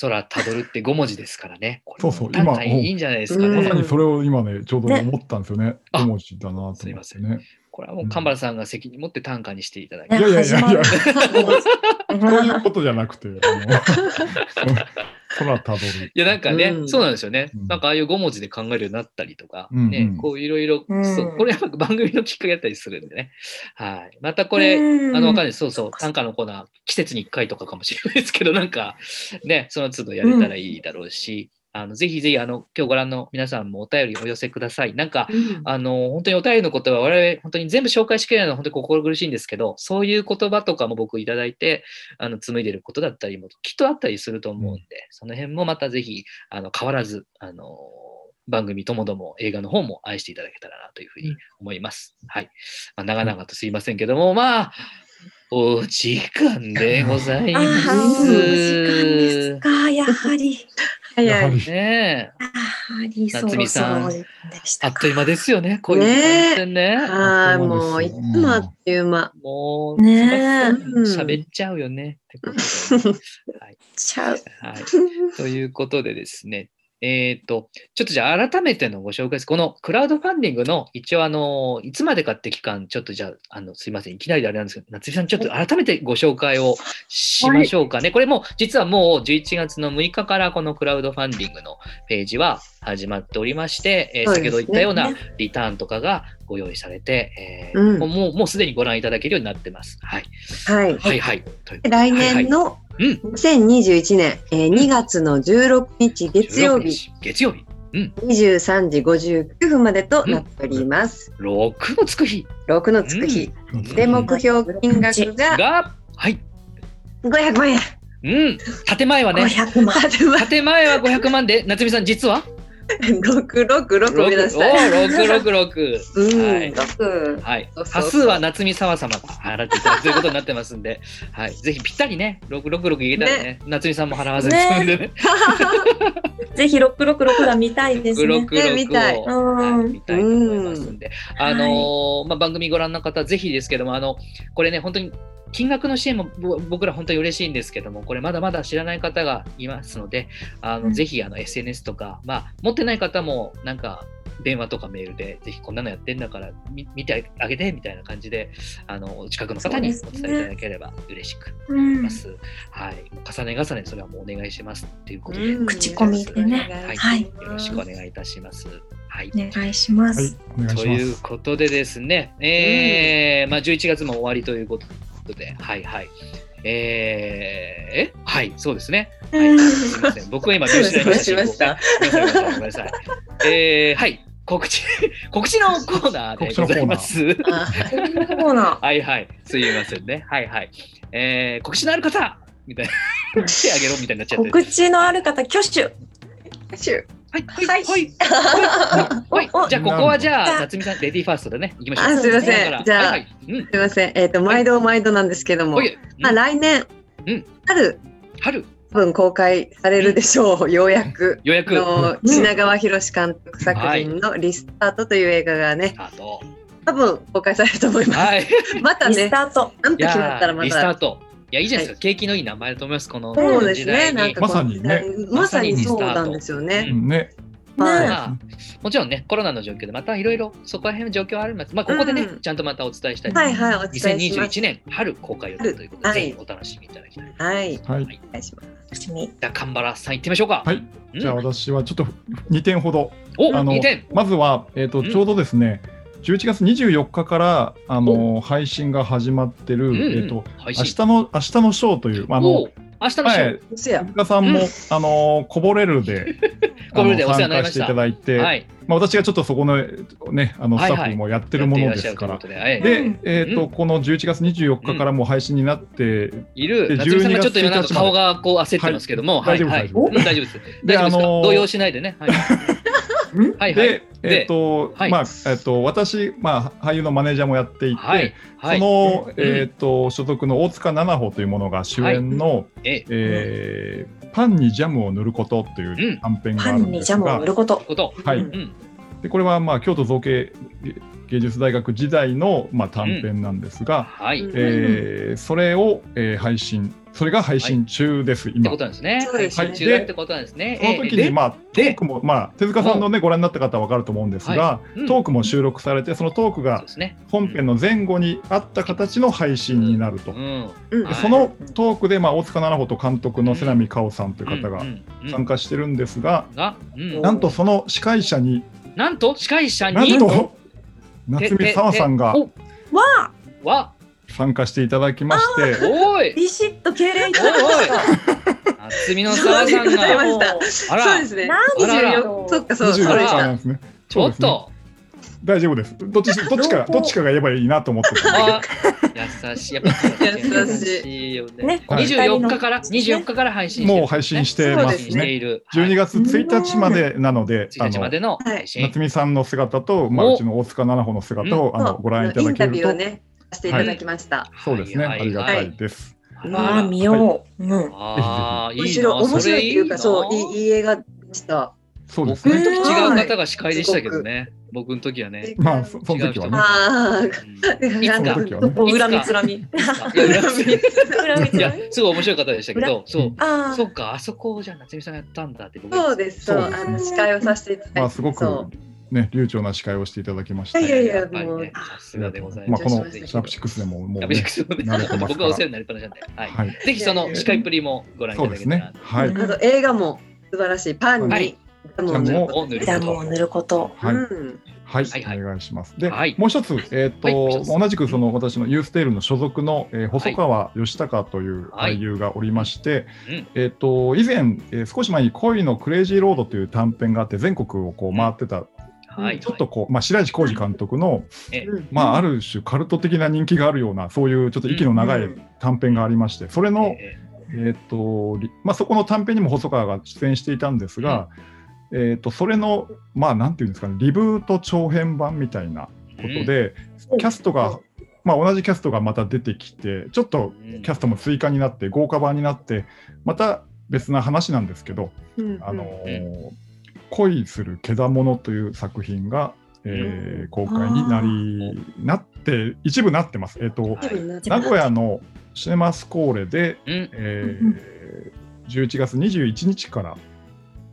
S1: 空たどるって5文字ですからね。
S3: そうそう今
S1: いいんじゃないですか
S2: うん
S1: ね
S3: まさ。にそれを今ねちょうど思ったんですよね。
S1: あ
S3: 5文字だなと思って
S1: すいませ
S3: ね。
S1: これはもう神原さんが責任持って短歌にしていただき
S4: ね
S3: いやいやいやいや そういうことじゃなくて、空たどる。
S1: いや、なんかね、
S2: うん
S1: そうなんですよね。
S3: うん
S1: なんかああいう5文字で考えるようになったりとか、
S3: うんうん
S1: ね、こういろいろ、
S4: うん
S1: そうこれやっぱ番組のきっかけだったりするんでね。はい。またこれ、
S4: うん
S1: あの、わかんないです。そうそう短歌のコーナー、季節に1回とかかもしれないですけど、なんか、ね、その都度やれたらいいだろうし、あの、ぜひぜひ、あの、今日ご覧の皆さんもお便りお寄せください。なんか、あの、本当にお便りのことは我々、本当に全部紹介しきれないのは本当に心苦しいんですけど、そういう言葉とかも僕いただいて、あの、紡いでることだったりもきっとあったりすると思うんで、その辺もまたぜひ、あの、変わらず、あの、番組ともども映画の方も愛していただけたらなというふうに思います。はい。まあ、長々とすいませんけども、まあ、お時間でございま
S4: ああ、お時間です
S1: す。
S4: か、やはり。
S2: 早い。
S1: ね
S4: りそろそろでしたか。
S1: あっという間ですよね、こういう感じでね。
S2: ああ、
S3: そうです
S2: もういつもあっという間。
S1: もう、
S4: ね
S1: 喋っちゃうよね。はい。ということでですね、えっ、と、ちょっとじゃあ改めてのご紹介です。このクラウドファンディングの一応あの、いつまでかって期間、ちょっとじゃあ、あの、すいません、いきなりであれなんですけど、夏井さん、ちょっと改めてご紹介をしましょうかね。これも、実はもう11月の6日からこのクラウドファンディングのページは始まっておりまして、え
S2: ね
S1: 先ほど言ったような
S4: ね
S1: リターンとかがご用意されて、えー
S2: うん
S1: もうもうすでにご覧いただけるようになってます。はい。
S2: はい。
S1: はいはい。
S2: 来年の
S1: うん
S2: 2021年、えー2月の16日月曜
S1: 16
S2: 日
S1: 日月曜日。うん。
S2: 23時59分までとなっております。
S1: 6のつく日
S2: 6のつく日。
S1: うん
S2: で、目標金額が
S1: が、はい。
S2: 500万円。
S1: うん。建前はね、
S4: 500万。
S1: 建前は500万で、夏美さん、実は？
S2: 六六六目指したい。
S1: お六六六。
S2: うん、
S1: はい。
S2: 六。
S1: はい。
S2: そうそうそう。
S1: 端数は夏美沢様が払っていただくということになってますんで、はい、ぜひぴったりね、六六六いけたらね、夏美さんも払わずに済むんでね、
S4: ぜひ666が見たいですね。
S1: 六六
S2: 見た
S1: 見たいと思いますんで、あのーまあ番組ご覧の方ぜひですけども、あのこれね本当に金額の支援もぼ僕ら本当に嬉しいんですけども、これまだまだ知らない方がいますので、あの、
S4: うん
S1: ぜひあの SNS とか、まあ、持ってない方もなんか電話とかメールで、ぜひこんなのやってんだから見見てあげてみたいな感じで、あのお近くの方にお伝えいただければ嬉しく
S4: うん
S1: 思いま。す。はい、もう重ね重ねそれはもうお願いしますっていうことで、
S2: うん
S4: 口コミでね
S1: はい
S4: はい
S1: よろしくお願いいたします。はい。
S4: お願いします。
S3: はい、
S1: という
S3: す。
S1: ことでですね、えーまあ、11月も終わりということで、はいはい。えー、え？はい、そうですね。はい、すみません。僕は今、見失いました。
S2: しました。
S1: ごめんなさい。えー、はい、告知、告知のコーナーでございます。はいはい、すいませんね。はいはい。えー、告知のある方みたいな。手あげろみたいになっちゃって。
S4: 告知のある方、挙手。
S2: シュ
S1: はい、はい、
S2: はい
S1: はい。はい、
S4: お
S1: じゃあ、ここはじゃあ、夏美さん、レディーファーストでね、行きましょう。
S2: あすいませんじゃあ
S1: はいはい、うん。
S2: すみません。えっ、と、毎度毎度なんですけども、まあ、
S1: うん
S2: 来年、
S1: うん
S2: 春、
S1: 春、
S2: 多分公開されるでしょう、ようやく。
S1: 予約、
S2: の品川博監督作品のリスタートという映画がね。多分公開されると思います。
S1: はい。
S2: また
S4: リス
S2: ね、
S4: タート。
S2: なんと
S1: い
S2: 決まったらま
S1: やーリスター
S2: た。
S1: ト。いや、いいじゃないですか。景気のいい名前だと思います、この
S2: そうです
S1: 時代
S2: ね、
S1: に。
S2: なんか
S3: まさにね
S2: まさにそうなんですよ
S1: う
S2: ね。
S3: うんね、
S2: はい
S1: まあ、もちろんね、コロナの状況でまたいろいろそこら辺の状況はあります。まあ、ここでね、
S2: うん
S1: ちゃんとまたお伝えしたい。
S2: はいはい、お伝えします。
S1: 2021年春公開予定ということで、
S2: はい
S1: ぜひお楽しみいただきたい。
S2: はい、
S3: はい。
S2: お願いします。
S1: じゃあ、神原さん行ってみましょうか。
S3: はい。
S1: うん
S3: じゃあ私はちょっと2点ほど。
S1: お、
S3: あの
S1: 2点。
S3: まずは、えーと
S1: うん
S3: ちょうどですね、11月24日からあの配信が始まってる、
S1: うんうん。
S3: えーと明日の明日のショーという、まあ、あの
S1: お。明日のショ
S3: 前、
S2: そや
S3: 手。塚さんも、
S1: うん。
S3: あのこぼれるで
S1: こぼれるで
S3: あの
S1: お世話になりました。
S3: 参加していただいて、
S1: はい。
S3: まあ、私がちょっとそこの,、ね、あのス
S1: はいはい。
S3: タッフもやってるものですから。
S1: で
S3: えーと
S1: うん
S3: この11月24日からもう配信になって、
S1: いる。
S3: で
S1: 夏美さんが
S3: 12
S1: ちょっと今なんか
S3: 月1日
S1: 顔がこう焦ってますけども、はい、はい、大丈夫です。
S3: で
S1: 大丈夫です。か
S3: あのー
S1: 動揺しないでね。はい。はい、はい。
S3: で、えっ、と、
S1: はい
S3: まあ、えっ、と、私、まあ、俳優のマネージャーもやっていて、
S1: はい。はい。
S3: その、
S1: うん
S3: えっ、と、所属の大塚七穂というものが主演の、
S1: え、
S3: えーパンにジャムを塗ることという短編があるん
S4: パンにジャムを
S3: ですが、
S4: 塗ること。
S3: はい
S2: うん
S1: うん。
S3: でこれは、まあ、京都造形芸術大学時代の、まあ、短編なんですが、
S1: はい。っ
S2: うん
S3: えーそれを、えー配信、それが配信中です、今。
S1: てことなんですね。
S2: そうですね。
S1: 配信中だってことなんですね。
S3: その時に、
S1: え
S3: まあ、ト
S1: で
S3: ークも、まあ、手塚さんのね、ご覧になった方は分かると思うんですが、
S1: はいうん。
S3: トークも収録されて、そのトークが。本編の前後にあった形の配信になると。そのトークで、まあ、大塚七穂と監督の瀬波香織さんという方が参加してるんですが、
S1: が、うん。
S3: なんとその司会者に、
S1: なんと司会者
S3: なん
S1: に
S3: と夏目沙和さんが
S1: お
S4: わ。あ
S1: は、
S3: 参加していただきまして、
S1: おい、
S4: ビシッと敬礼いただきました。
S1: 夏美の沢さんが、あら
S2: そうですね。
S4: なん
S1: あらら
S2: 24そっか、そう、
S3: 24
S2: そうでした
S3: 日なん。ですね。
S1: ちょっと、
S3: 大丈夫です。どっちどっちかどっちかが言えばいいなと思って
S1: 優しい。
S2: 優しい
S1: いよね。
S4: ね
S3: はい
S1: 24日から、24日から配信してる
S3: もう配信してま
S2: す
S3: ね。
S1: いる。
S3: 12月1日までなので、
S1: 1日までの。
S3: 夏美さんの姿と、まあ、
S1: お
S3: うちの大塚七穂の姿を、あのご覧いただ
S2: インタ
S3: けると、
S2: ビューをね、していただきました。
S3: そうですね、
S1: はい
S3: ありがたいです。
S4: わあ、見よう。うん。
S1: ああ、いいな。
S2: 面白い、面白いっていうか、
S1: そ
S2: う、いいいい映画でした。
S1: 僕の
S3: そうですね。
S1: 時違う方が司会でしたけどね。僕の時はね。
S3: まあ、そその時はね。
S2: あ
S1: うんいつか
S2: なんか
S3: その時はね。
S4: 恨みつらみ。
S1: いや。すごい面白い方でしたけど、そう。
S4: あ
S1: そっか、あそこをじゃあ夏美さんがやったんだって僕
S2: あ、そうです、そう、
S3: そうです
S2: あの司会をさせていただいて。
S3: まあ、すごく
S2: そ
S3: ね、流暢な司会をしていただきました。
S2: いやいやもう
S1: さすがでござい
S3: まあ、
S1: ます。
S3: このシャープ6でも、もう、ね
S1: ラブシック、スもね
S3: 慣れてますから
S1: 僕はお世話になりっぱなしなんで、はい。
S3: はい。
S1: ぜひその司会っぷりもご覧いた
S3: そうですね
S1: だけたら。
S3: はい。
S2: うあと映画も素晴らしい。パン
S1: はい
S2: にジャムを塗ること
S1: を塗る
S4: ジャムを塗ること。
S3: はい。お願いします。で、
S1: はい
S3: もう一つ、えっ、と、同じくその私のユーステールの所属の、えー細川義孝という俳優がおりまして、
S1: うん
S3: えっ、と以前、えー少し前に恋のクレイジーロードという短編があって全国をこう回ってた、
S1: はい。
S3: ちょっとこう、まあ白石浩二監督の、まあある種カルト的な人気があるようなそういうちょっと息の長い
S2: うん
S3: 短編がありまして、それの、
S1: え
S3: え。っ、とりまあそこの短編にも細川が出演していたんですが、えー、とそれの、まあ、なんていうんですかね、リブート長編版みたいなことで、キャストが、まあ、同じキャストがまた出てきて、ちょっとキャストも追加になって、豪華版になって、また別な話なんですけど、
S2: うん
S3: あのー恋するけだものという作品が、えー公開になり、なって、一部なってます。えっ、と、名古屋のシネマスコーレで、
S1: うん。
S3: え
S4: うん
S3: ー11月21日から、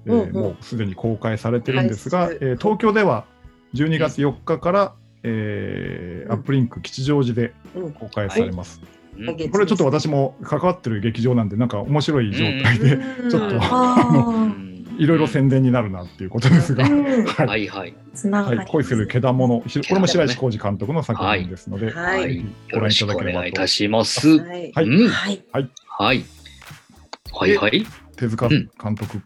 S3: えー
S2: うんうん。
S3: もうすでに公開されてるんですが、
S2: はい。
S3: えー東京では12月4日から、えー
S2: うん。
S3: アップリンク吉祥寺で
S2: うん。
S3: 公開されます。
S1: うん。
S2: はい
S3: これちょっと私も関わってる劇場なんで、なんか面白い状態で、
S2: うん。
S3: ちょっと
S4: あ
S1: うん
S3: いろいろ宣伝になるなっていうことですが、
S4: あ、うん、
S3: はい。
S1: はい
S3: 恋するけだもの、ひこれも白石浩二監督の作品ですので、
S2: はい。
S3: ご覧い。
S1: た
S3: だければと
S1: 願いいた。します。
S2: はい。
S3: はい
S1: うん。
S4: はい。
S1: はい。はい。はい。
S3: 手塚
S1: うん。
S3: 監督、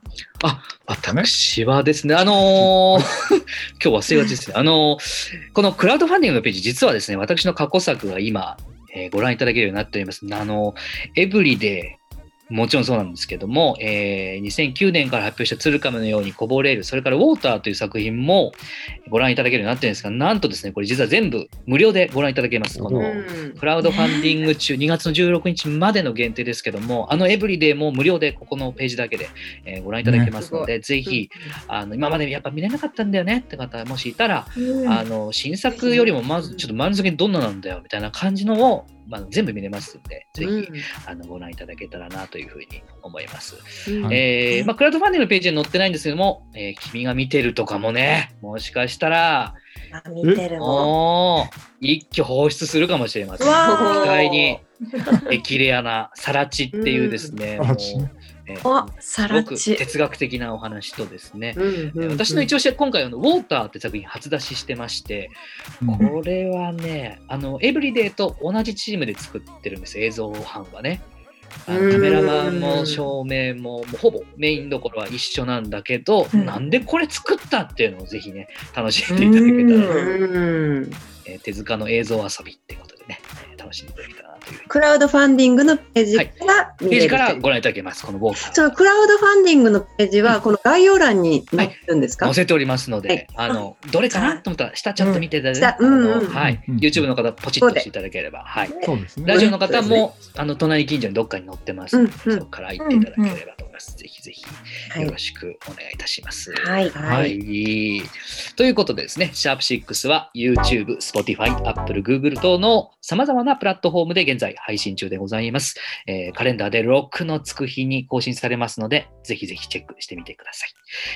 S1: 私はですね、あのー 今日忘れがちですね。あのーこのクラウドファンディングのページ、実はですね、私の過去作が今、えーご覧いただけるようになっております。あのエブリデイ、もちろんそうなんですけども、えー2009年から発表した鶴亀のようにこぼれる、それからウォーターという作品もご覧いただけるようになってるんですが、なんとですね、これ実は全部無料でご覧いただけます。この
S2: うん。
S1: クラウドファンディング中、2月の16日までの限定ですけども、あのエブリデイも無料でここのページだけで、えーご覧いただけますので、ぜひ、あの今までやっぱ見れなかったんだよねって方もしいたら、
S4: うん。
S1: あの新作よりもまずちょっと満足にどんななんだよみたいな感じのを、まあ、全部見れますんで、ぜひ、あのご覧いただけたらなというふうに思います。
S2: うん。
S3: はい。
S1: えーまあ、クラウドファンディングのページに載ってないんですけども、えー君が見てるとかもね、もしかしたら、
S4: あ見てる
S1: 一挙放出するかもしれません。機械に、激レアなサラチっていうですね、うえー
S4: あ、サ
S1: すごく。哲学的なお話とですね、
S2: うん
S1: 私の一押しは今回あの、ウォーターって作品初出ししてまして、
S3: うん
S1: これはね、あの、エブリデイと同じチームで作ってるんです、映像班はね。カメラマンも照明ももうほぼメインどころは一緒なんだけど、
S4: うん
S1: なんでこれ作ったっていうのをぜひね、楽しんでいただけたら、
S2: うん
S1: えー手塚の映像遊びってことでね、えー楽しんでいただけたら。
S2: クラウドファンディングのページから見れる
S1: ページからご覧いただけます、このウォーター。
S2: そのクラウドファンディングのページはこの概要欄に載ってるんですか、
S1: 載せておりますので、
S2: はい。
S1: あのどれかな？と思ったら下ちょっと見ていただいて、
S2: 下うん。うん。
S1: あのはい。
S3: うん
S1: YouTube の方ポチッとしていただければ、はい、
S3: そうですね。
S1: ラジオの方も、あの隣近所にどっかに載ってますので、
S2: うんうん。
S1: そこから行っていただければと思います。ぜひぜひ
S2: はい
S1: よろしくお願いいたします。
S4: はい。
S2: は
S1: はい。い。ということでですね、シャープ6は YouTube、Spotify、Apple、Google 等の様々なプラットフォームで現現在配信中でございます。えー、カレンダーでロックのつく日に更新されますので、ぜひぜひチェックしてみてください。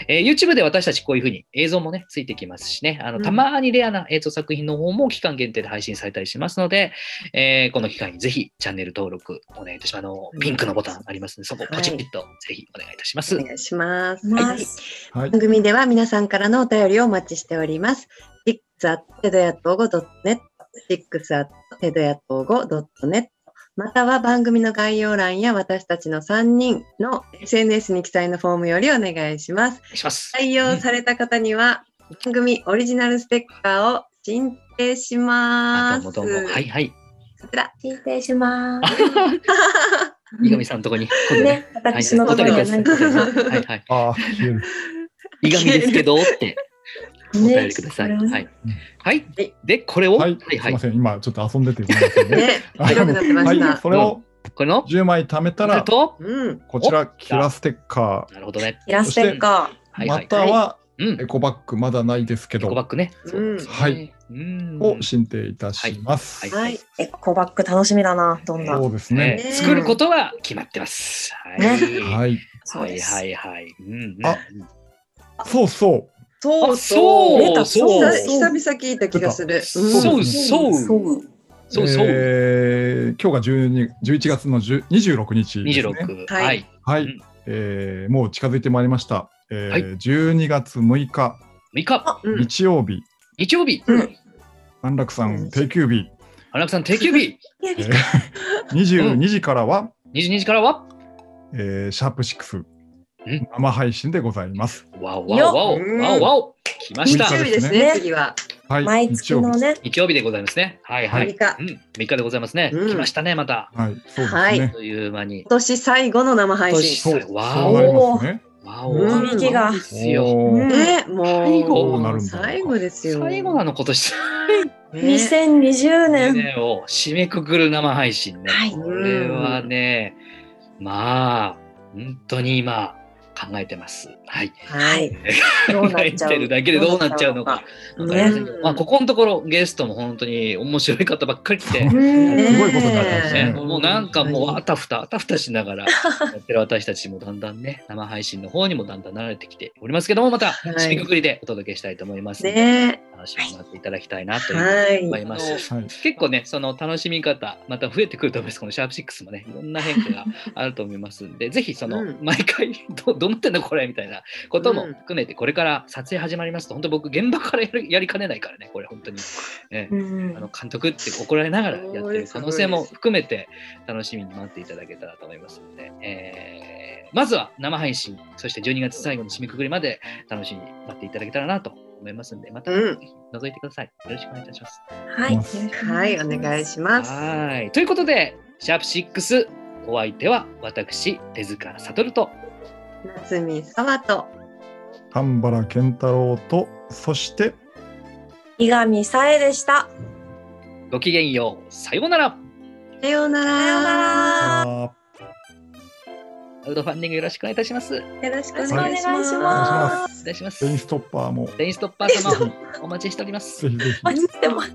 S1: えー、YouTube で私たちこういうふうに映像もね、ついてきますしね、あの、たまにレアな映像作品の方も期間限定で配信されたりしますので、えー、この機会にぜひチャンネル登録お願いいたします。あの、ピンクのボタンありますので、そこポチッとぜひお願いいたします。
S2: はい、お願いします。はい
S3: はい、
S2: 番組では皆さんからのお便りをお待ちしております。はい、6.tedoya.net または番組の概要欄や私たちの3人の SNS に記載のフォームよりお願いします。
S1: ます
S2: 採用された方には番組オリジナルステッカーを申請します。
S1: どうもどうも。はいはい。
S2: こちら、
S4: 申請します。
S1: 三上さんのとこに。ね、
S4: ね私のところに。は
S1: いはい。
S3: ああ、
S1: 急。上ですけどって。お便りください。
S4: ね
S1: はい。はい
S2: はい。
S1: で、これを、
S3: は
S1: はいい、はい
S3: すみま。せん。今ちょっと遊んでて。はい、それを
S1: これの、
S3: 10枚貯めたら、
S2: うん。
S3: こちらキラステッカ
S1: なるほどね。
S4: イラステッカ
S3: ー、ま
S1: はいはい。
S3: たは
S1: うん
S3: エ。コバッグまだないですけど
S1: エコバッグね。
S2: うん
S3: はい。
S1: うん。
S3: を申請いたします。
S1: はい。
S4: エコバッグ楽しみだな、どんな。
S3: そうです
S1: ね
S3: ね。
S1: 作ることは決まってます。はい。
S4: ね
S3: はい。
S1: はい。はいはい。うん。
S3: あそうそう。
S2: そう
S1: あそう。そう。
S2: 久々聞いた気がする。
S1: そう。そう。
S4: そう。
S1: そうそう。
S3: えー今日が12 11月の10 26日ですね。
S1: 26。
S2: はい。
S1: はい。
S3: えーもう近づいてまいりました。えー
S1: はい。
S3: 12月6日。
S1: 3日、
S2: うん。
S3: 日曜日、
S1: 日曜日、
S2: うん。
S3: 安楽さん定休日、
S1: 荒木さん定休日、
S3: えー22時からは、
S1: 22時からは、
S3: えーシャープ6
S1: うん
S3: 生配信でございます。
S1: わおわおわお
S2: うん
S1: わおわお来ました
S2: 日曜日です
S3: ね
S2: ね、次は。
S3: はい、
S4: 毎月のね、
S1: 日曜日でございますね。はいはい。
S2: 三日
S1: うん、3日でございますね。
S2: うん
S1: 来ましたね、また。
S3: 日。はい、そうです
S2: はい
S3: ね。
S1: という間に
S2: 今。年最後の生配信。
S1: わお。わ
S2: うん
S4: 響きが
S1: ですよ。
S2: ね、も
S1: 最後
S3: どうなるんだろう
S2: 最後ですよ。
S1: 最後なの今年
S2: ね
S4: 2020年。
S1: 年を締めくくる生配信ね。
S4: はい
S1: これはね、まあ、本当に今考えてます。はい。
S2: はい。
S4: どう
S1: 考え
S4: なっちゃう
S1: てるだけでどうなっちゃうのか。
S2: どう
S1: わかりませんけ
S2: ね
S1: ど。まあ、ここのところゲストも本当に面白い方ばっかり来て、
S4: うん。
S3: すごいことになってます
S1: ね、
S3: ね。
S1: もうなんかもうあたふたあたふたしながらやってる私たちもだんだんね 生配信の方にもだんだん慣れてきておりますけどもまた
S2: はい。
S1: 締めくくりでお届けしたいと思います。
S2: ね
S1: 楽しみになっていただきたいなと。思います。
S3: はい。
S1: 結構ね、その楽しみ方、また増えてくると思います。このシャープ6もね、いろんな変化が あると思いますんで、ぜひその、
S2: うん
S1: 毎回ど、どうなってんのこれみたいなことも含めて、これから撮影始まりますと、本当僕、現場からやるやりかねないからね、これ本当に。ね
S4: うん
S1: あの監督って怒られながらやってる可能性も含めて楽しみに待っていただけたらと思いますので、えーまずは生配信、そして12月最後の締めくくりまで楽しみに待っていただけたらなと思いますので、また覗いてください。よろしくお願いいたします。
S4: はい。
S2: はい、お願いします。
S1: はい。ということで、シャープ6、お相手は私、手塚悟と、
S2: 夏見沢と。
S3: 丹原健太郎と、そして、
S4: 伊上さえでした。
S1: ごきげんよう。さようなら。
S2: さようなら。
S4: さようなら。
S1: クドファンディングよろしくお願いいたします。
S2: よろしくお
S4: 願いし
S2: ます。
S3: はい、
S1: お願いします。
S3: レインストッパーも。
S1: レインストッパー様、お待ちしております。
S4: 待してます。